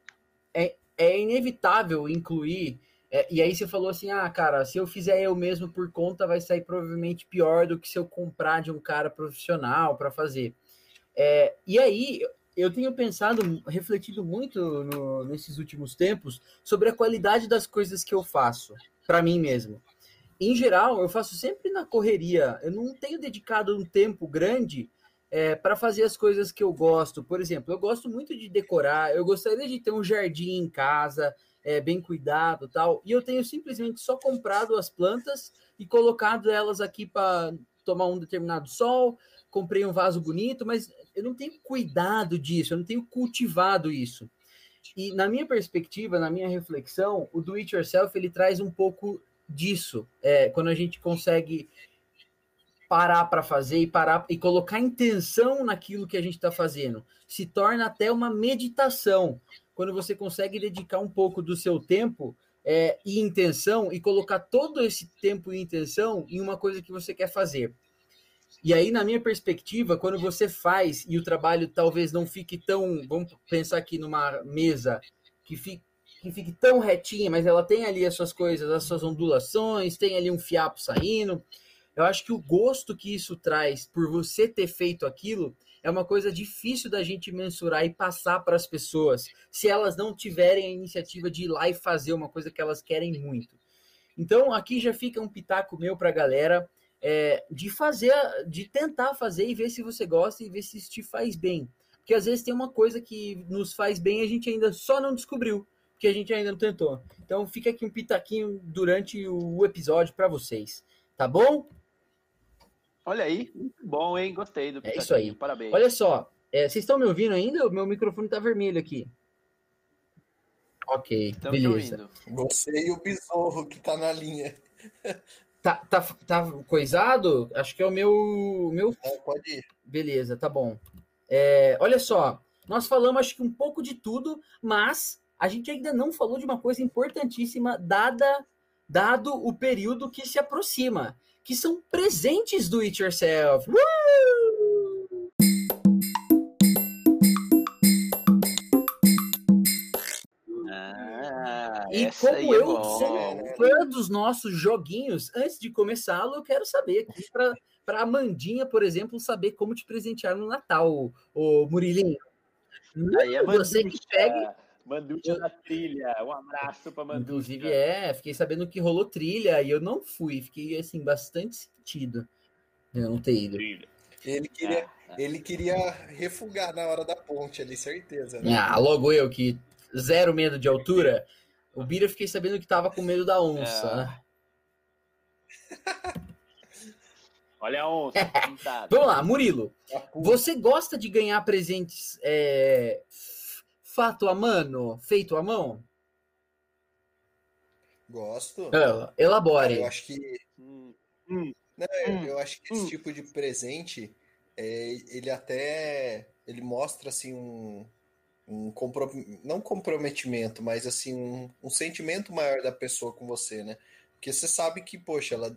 é, é inevitável incluir, é, e aí você falou assim: ah, cara, se eu fizer eu mesmo por conta, vai sair provavelmente pior do que se eu comprar de um cara profissional para fazer. É, e aí eu tenho pensado, refletido muito no, nesses últimos tempos sobre a qualidade das coisas que eu faço para mim mesmo. Em geral, eu faço sempre na correria. Eu não tenho dedicado um tempo grande é, para fazer as coisas que eu gosto. Por exemplo, eu gosto muito de decorar. Eu gostaria de ter um jardim em casa, é, bem cuidado, tal. E eu tenho simplesmente só comprado as plantas e colocado elas aqui para tomar um determinado sol. Comprei um vaso bonito, mas eu não tenho cuidado disso, eu não tenho cultivado isso. E na minha perspectiva, na minha reflexão, o do it yourself ele traz um pouco disso. É, quando a gente consegue parar para fazer e parar e colocar intenção naquilo que a gente está fazendo. Se torna até uma meditação. Quando você consegue dedicar um pouco do seu tempo é, e intenção e colocar todo esse tempo e intenção em uma coisa que você quer fazer. E aí, na minha perspectiva, quando você faz e o trabalho talvez não fique tão. Vamos pensar aqui numa mesa que fique, que fique tão retinha, mas ela tem ali as suas coisas, as suas ondulações, tem ali um fiapo saindo. Eu acho que o gosto que isso traz por você ter feito aquilo é uma coisa difícil da gente mensurar e passar para as pessoas, se elas não tiverem a iniciativa de ir lá e fazer uma coisa que elas querem muito. Então, aqui já fica um pitaco meu para a galera é, de fazer, de tentar fazer e ver se você gosta e ver se isso te faz bem. Porque às vezes tem uma coisa que nos faz bem e a gente ainda só não descobriu, porque a gente ainda não tentou. Então fica aqui um pitaquinho durante o episódio para vocês, tá bom? Olha aí, bom, hein? Gostei do É isso aí. Parabéns. Olha só, é, vocês estão me ouvindo ainda? O meu microfone tá vermelho aqui. Ok, Estamos beleza. ouvindo. Você e o besouro que tá na linha. Tá, tá, tá coisado? Acho que é o meu, meu É, pode ir. Beleza, tá bom. É, olha só, nós falamos acho que um pouco de tudo, mas a gente ainda não falou de uma coisa importantíssima, dada, dado o período que se aproxima, que são presentes do It Yourself. Uh! Ah, E como é eu bom. sou fã dos nossos joguinhos, antes de começá-lo, eu quero saber aqui para Amandinha, por exemplo, saber como te presentear no Natal, o Murilinho. Aí é Você que pega Manducha na trilha. Um abraço pra Manducha. Inclusive, é, fiquei sabendo que rolou trilha e eu não fui, fiquei assim, bastante sentido eu não ter ido. Trilha. Ele queria, É, ele queria refugar na hora da ponte ali, certeza. Né? Ah, logo eu que zero medo de altura, o Bira fiquei sabendo que tava com medo da onça. É. né? *laughs* Olha a onça pintada. Vamos lá, Murilo, você gosta de ganhar presentes é, fato a mano, feito à mão? Gosto. Ah, elabore. Eu acho que Hum, hum, Não, Hum, eu acho que esse hum. tipo de presente, é, ele até ele mostra assim um, um compro- não comprometimento, mas assim um, um sentimento maior da pessoa com você, né? Porque você sabe que, poxa, ela,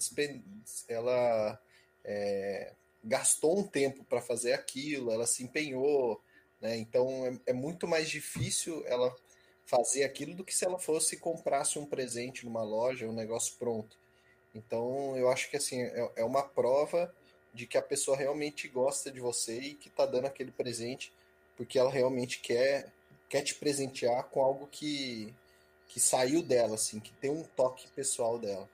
ela é, gastou um tempo para fazer aquilo, ela se empenhou, né? Então é, é muito mais difícil ela fazer aquilo do que se ela fosse comprasse um presente numa loja, um negócio pronto. Então, eu acho que assim, é, é uma prova de que a pessoa realmente gosta de você e que tá dando aquele presente porque ela realmente quer, quer te presentear com algo que, que saiu dela, assim, que tem um toque pessoal dela.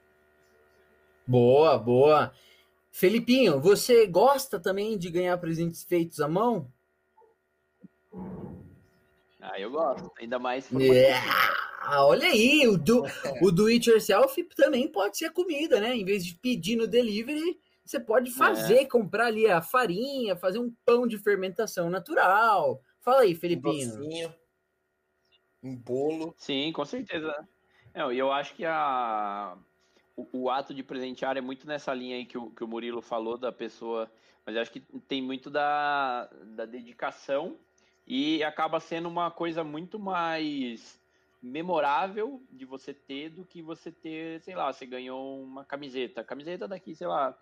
Boa, boa. Felipinho, você gosta também de ganhar presentes feitos à mão? Ah, eu gosto. Ainda mais se for uma É, olha aí, o do, o do it yourself também pode ser comida, né? Em vez de pedir no delivery, você pode fazer, comprar ali a farinha, fazer um pão de fermentação natural. Fala aí, Um Felipinho. docinho, um bolo. Sim, com certeza. Não, e eu acho que a, o, o ato de presentear é muito nessa linha aí que o, que o Murilo falou da pessoa, mas eu acho que tem muito da, da dedicação e acaba sendo uma coisa muito mais memorável de você ter do que você ter, sei lá, você ganhou uma camiseta. A camiseta daqui, sei lá,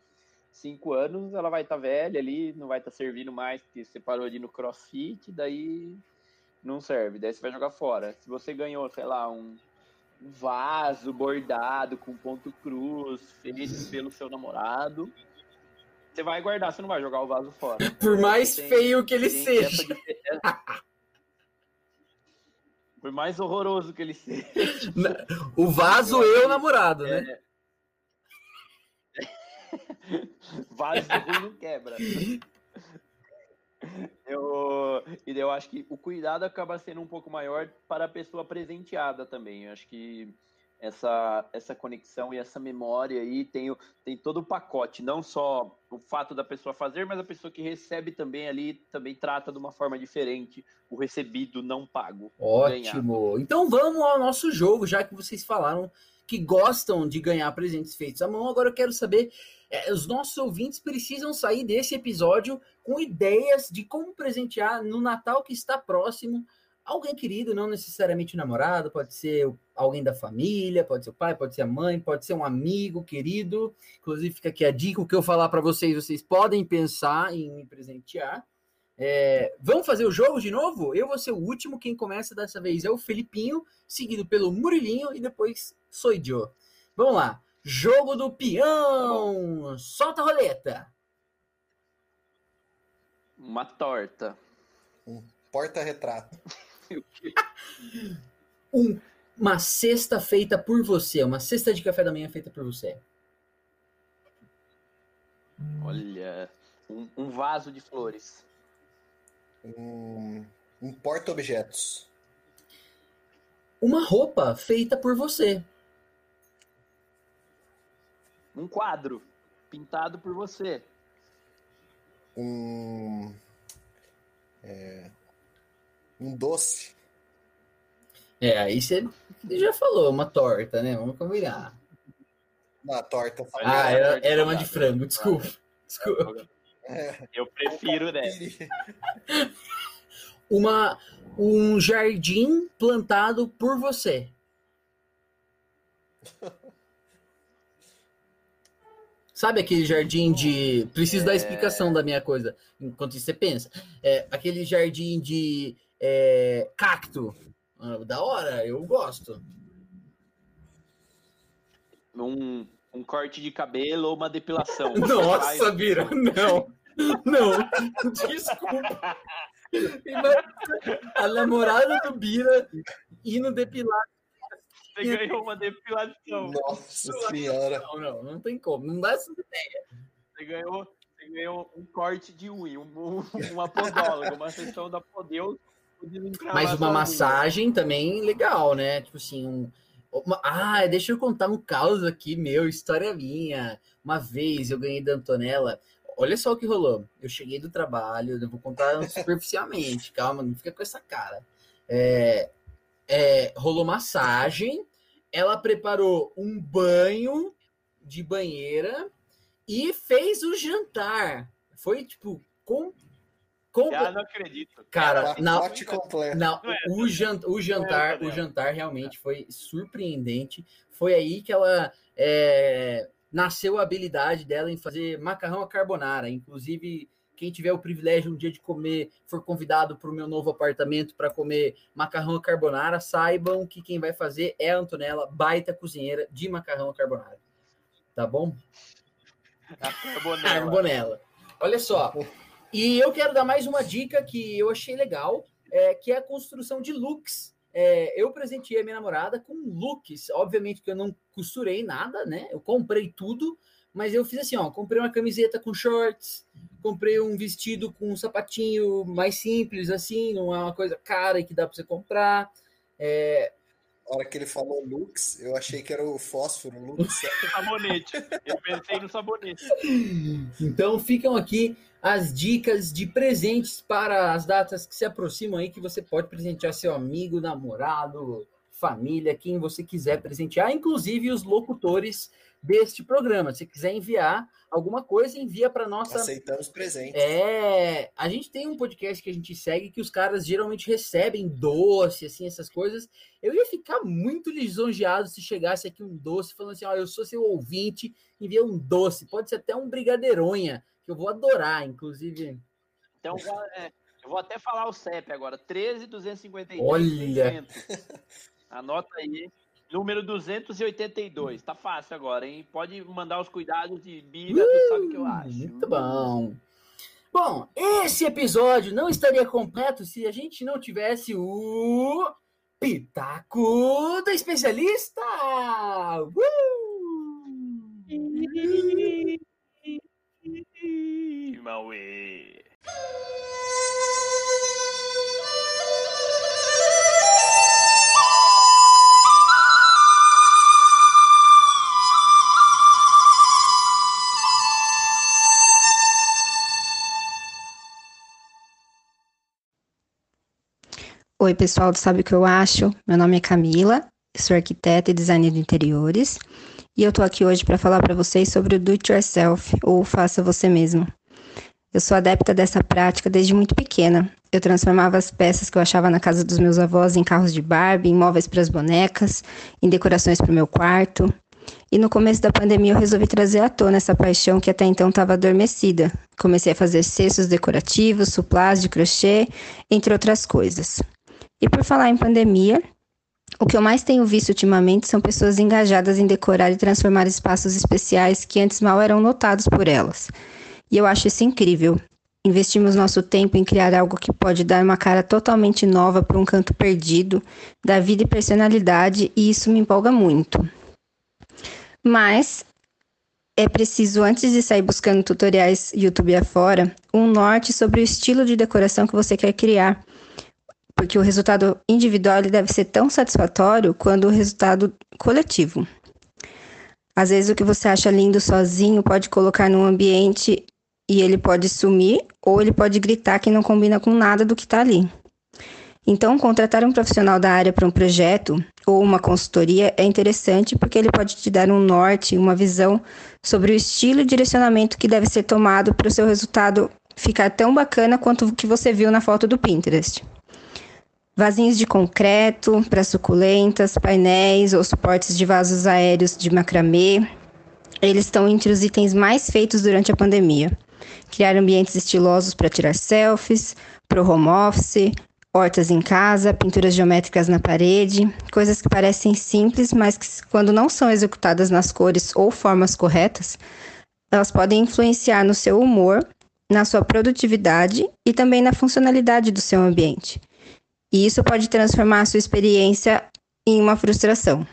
cinco anos, ela vai estar velha ali, não vai estar servindo mais, porque você parou ali no crossfit, daí não serve, daí você vai jogar fora. Se você ganhou, sei lá, um vaso bordado com ponto cruz, feito pelo seu namorado, você vai guardar, você não vai jogar o vaso fora. *laughs* Por mais Tem- feio que ele seja. *laughs* Por mais horroroso que ele seja. O vaso e o namorado, né? *laughs* Vaso ruim não quebra. Eu, e eu acho que o cuidado acaba sendo um pouco maior para a pessoa presenteada também. Eu acho que essa, essa conexão e essa memória aí tem, tem todo o pacote, não só o fato da pessoa fazer, mas a pessoa que recebe também ali também trata de uma forma diferente o recebido não pago. Ótimo. Então vamos ao nosso jogo, já que vocês falaram que gostam de ganhar presentes feitos à mão. Agora eu quero saber, é, os nossos ouvintes precisam sair desse episódio com ideias de como presentear no Natal que está próximo alguém querido, não necessariamente o namorado, pode ser alguém da família, pode ser o pai, pode ser a mãe, pode ser um amigo querido. Inclusive, fica aqui a dica: o que eu falar para vocês, vocês podem pensar em me presentear. É, vamos fazer o jogo de novo? Eu vou ser o último. Quem começa dessa vez é o Felipinho, seguido pelo Murilinho e depois sou Joe. Vamos lá. Jogo do peão. Solta a roleta. Uma torta. Um porta-retrato. Um, uma cesta feita por você, uma cesta de café da manhã feita por você. Olha, um, um vaso de flores. Um, um porta-objetos. Uma roupa feita por você. Um quadro pintado por você. Um. É, um doce. É, aí você já falou, uma torta, né? Vamos combinar. Uma torta. Ah, era, era uma de frango, desculpa. Desculpa. É. Eu prefiro dessa. *laughs* Uma, um jardim plantado por você. Sabe aquele jardim de. Preciso é... dar explicação da minha coisa, enquanto você pensa. É, aquele jardim de é, cacto. Ah, da hora, eu gosto. Um, um corte de cabelo ou uma depilação. *laughs* Nossa, Bira, não. Não, *laughs* desculpa. A namorada do Bira indo depilar. Você ganhou uma depilação. Nossa senhora. Não, não, não tem como. Não dá essa ideia. Você ganhou, você ganhou um corte de unha, um, uma podóloga, uma sessão da Podeus mas uma massagem também legal, né? Tipo assim, um. Uma... Ah, deixa eu contar um caos aqui, meu, história minha. Uma vez eu ganhei da Antonella. Olha só o que rolou. Eu cheguei do trabalho, eu vou contar *laughs* superficialmente, calma, não fica com essa cara. É, é, rolou massagem, ela preparou um banho de banheira e fez o jantar. Foi, tipo, com Comple... Ah, não acredito. Cara, na, na, o, jant, o jantar, o jantar realmente foi surpreendente. Foi aí que ela é, nasceu a habilidade dela em fazer macarrão à carbonara. Inclusive, quem tiver o privilégio um dia de comer, for convidado para o meu novo apartamento para comer macarrão à carbonara, saibam que quem vai fazer é a Antonella, baita cozinheira de macarrão à carbonara. Tá bom? A carbonella. carbonella. Olha só, e eu quero dar mais uma dica que eu achei legal, é, que é a construção de looks. É, eu presenteei a minha namorada com looks. Obviamente que eu não costurei nada, né? Eu comprei tudo, mas eu fiz assim, ó, comprei uma camiseta com shorts, comprei um vestido com um sapatinho mais simples, assim, não é uma coisa cara e que dá para você comprar. É, hora que ele falou Lux, eu achei que era o fósforo Lux. *laughs* sabonete. Eu pensei no sabonete. Então ficam aqui as dicas de presentes para as datas que se aproximam aí, que você pode presentear seu amigo, namorado, família, quem você quiser presentear, inclusive os locutores deste programa. Se quiser enviar alguma coisa, envia para nossa. Aceitamos presentes. É, a gente tem um podcast que a gente segue que os caras geralmente recebem doce, assim, essas coisas. Eu ia ficar muito lisonjeado se chegasse aqui um doce falando assim: ó, eu sou seu ouvinte, envia um doce, pode ser até um brigadeironha, que eu vou adorar, inclusive. Então, é, eu vou até falar o CEP agora: 13253. Olha! *laughs* Anota aí. Número 282. Tá fácil agora, hein? Pode mandar os cuidados de Bira, uh, tu sabe o que eu acho. Muito bom. Bom, esse episódio não estaria completo se a gente não tivesse o Pitaco da Especialista! Uh! Mauê! Oi, pessoal do Sabe o que eu acho? Meu nome é Camila sou arquiteta e designer de interiores, e eu tô aqui hoje para falar para vocês sobre o do it yourself, ou faça você mesmo. Eu sou adepta dessa prática desde muito pequena. Eu transformava as peças que eu achava na casa dos meus avós em carros de Barbie, em móveis para as bonecas, em decorações para o meu quarto. E no começo da pandemia eu resolvi trazer à tona essa paixão que até então estava adormecida. Comecei a fazer cestos decorativos, suplás de crochê, entre outras coisas. E por falar em pandemia, o que eu mais tenho visto ultimamente são pessoas engajadas em decorar e transformar espaços especiais que antes mal eram notados por elas. E eu acho isso incrível. Investimos nosso tempo em criar algo que pode dar uma cara totalmente nova para um canto perdido, da vida e personalidade, e isso me empolga muito. Mas é preciso, antes de sair buscando tutoriais YouTube afora, um norte sobre o estilo de decoração que você quer criar. Porque o resultado individual deve ser tão satisfatório quanto o resultado coletivo. Às vezes o que você acha lindo sozinho pode colocar num ambiente e ele pode sumir ou ele pode gritar que não combina com nada do que está ali. Então, contratar um profissional da área para um projeto ou uma consultoria é interessante porque ele pode te dar um norte, uma visão sobre o estilo e direcionamento que deve ser tomado para o seu resultado ficar tão bacana quanto o que você viu na foto do Pinterest. Vasinhos de concreto para suculentas, painéis ou suportes de vasos aéreos de macramê, eles estão entre os itens mais feitos durante a pandemia. Criar ambientes estilosos para tirar selfies, para o home office, hortas em casa, pinturas geométricas na parede, coisas que parecem simples, mas que, quando não são executadas nas cores ou formas corretas, elas podem influenciar no seu humor, na sua produtividade e também na funcionalidade do seu ambiente. E isso pode transformar a sua experiência em uma frustração.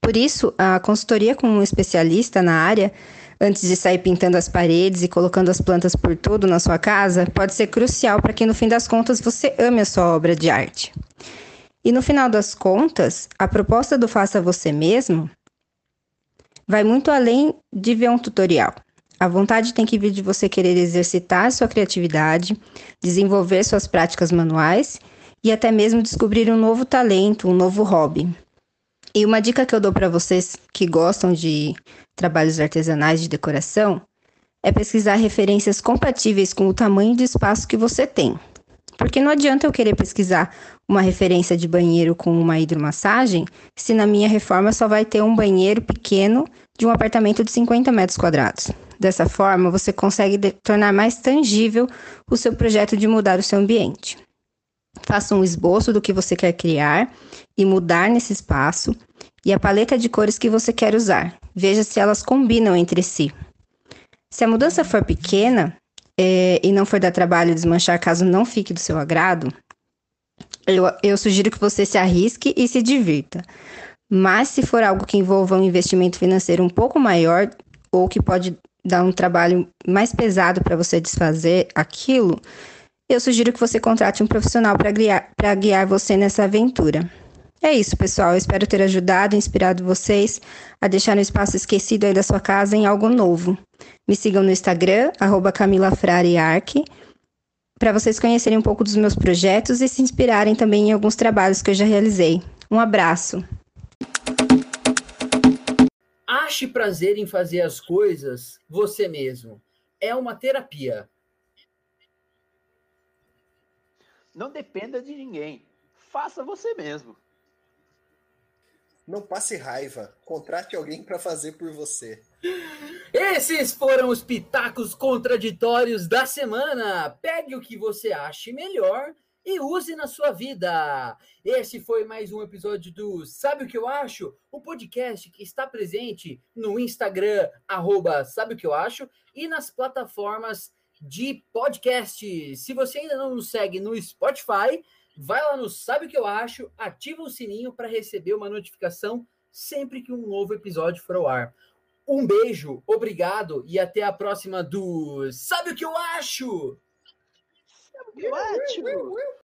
Por isso, a consultoria com um especialista na área antes de sair pintando as paredes e colocando as plantas por tudo na sua casa, pode ser crucial para que no fim das contas você ame a sua obra de arte. E no final das contas, a proposta do faça você mesmo vai muito além de ver um tutorial. A vontade tem que vir de você querer exercitar sua criatividade, desenvolver suas práticas manuais e até mesmo descobrir um novo talento, um novo hobby. E uma dica que eu dou para vocês que gostam de trabalhos artesanais de decoração é pesquisar referências compatíveis com o tamanho de espaço que você tem. Porque não adianta eu querer pesquisar uma referência de banheiro com uma hidromassagem se na minha reforma só vai ter um banheiro pequeno de um apartamento de 50 metros quadrados. Dessa forma, você consegue tornar mais tangível o seu projeto de mudar o seu ambiente. Faça um esboço do que você quer criar e mudar nesse espaço e a paleta de cores que você quer usar. Veja se elas combinam entre si. Se a mudança for pequena é, e não for dar trabalho desmanchar caso não fique do seu agrado, eu, eu sugiro que você se arrisque e se divirta. Mas se for algo que envolva um investimento financeiro um pouco maior ou que pode dar um trabalho mais pesado para você desfazer aquilo, eu sugiro que você contrate um profissional para guiar, guiar você nessa aventura. É isso, pessoal. Eu espero ter ajudado, inspirado vocês a deixar um espaço esquecido aí da sua casa em algo novo. Me sigam no Instagram, camilafrarearc, para vocês conhecerem um pouco dos meus projetos e se inspirarem também em alguns trabalhos que eu já realizei. Um abraço. Ache prazer em fazer as coisas você mesmo. É uma terapia. Não dependa de ninguém. Faça você mesmo. Não passe raiva. Contrate alguém para fazer por você. Esses foram os pitacos contraditórios da semana. Pegue o que você ache melhor e use na sua vida. Esse foi mais um episódio do Sabe o que eu acho? O podcast que está presente no Instagram, arroba Sabe o que eu acho, e nas plataformas de podcast. Se você ainda não nos segue no Spotify, vai lá no Sabe o que eu acho, ativa o sininho para receber uma notificação sempre que um novo episódio for ao ar. Um beijo, obrigado e até a próxima do Sabe o que eu acho? Sabe o que eu acho?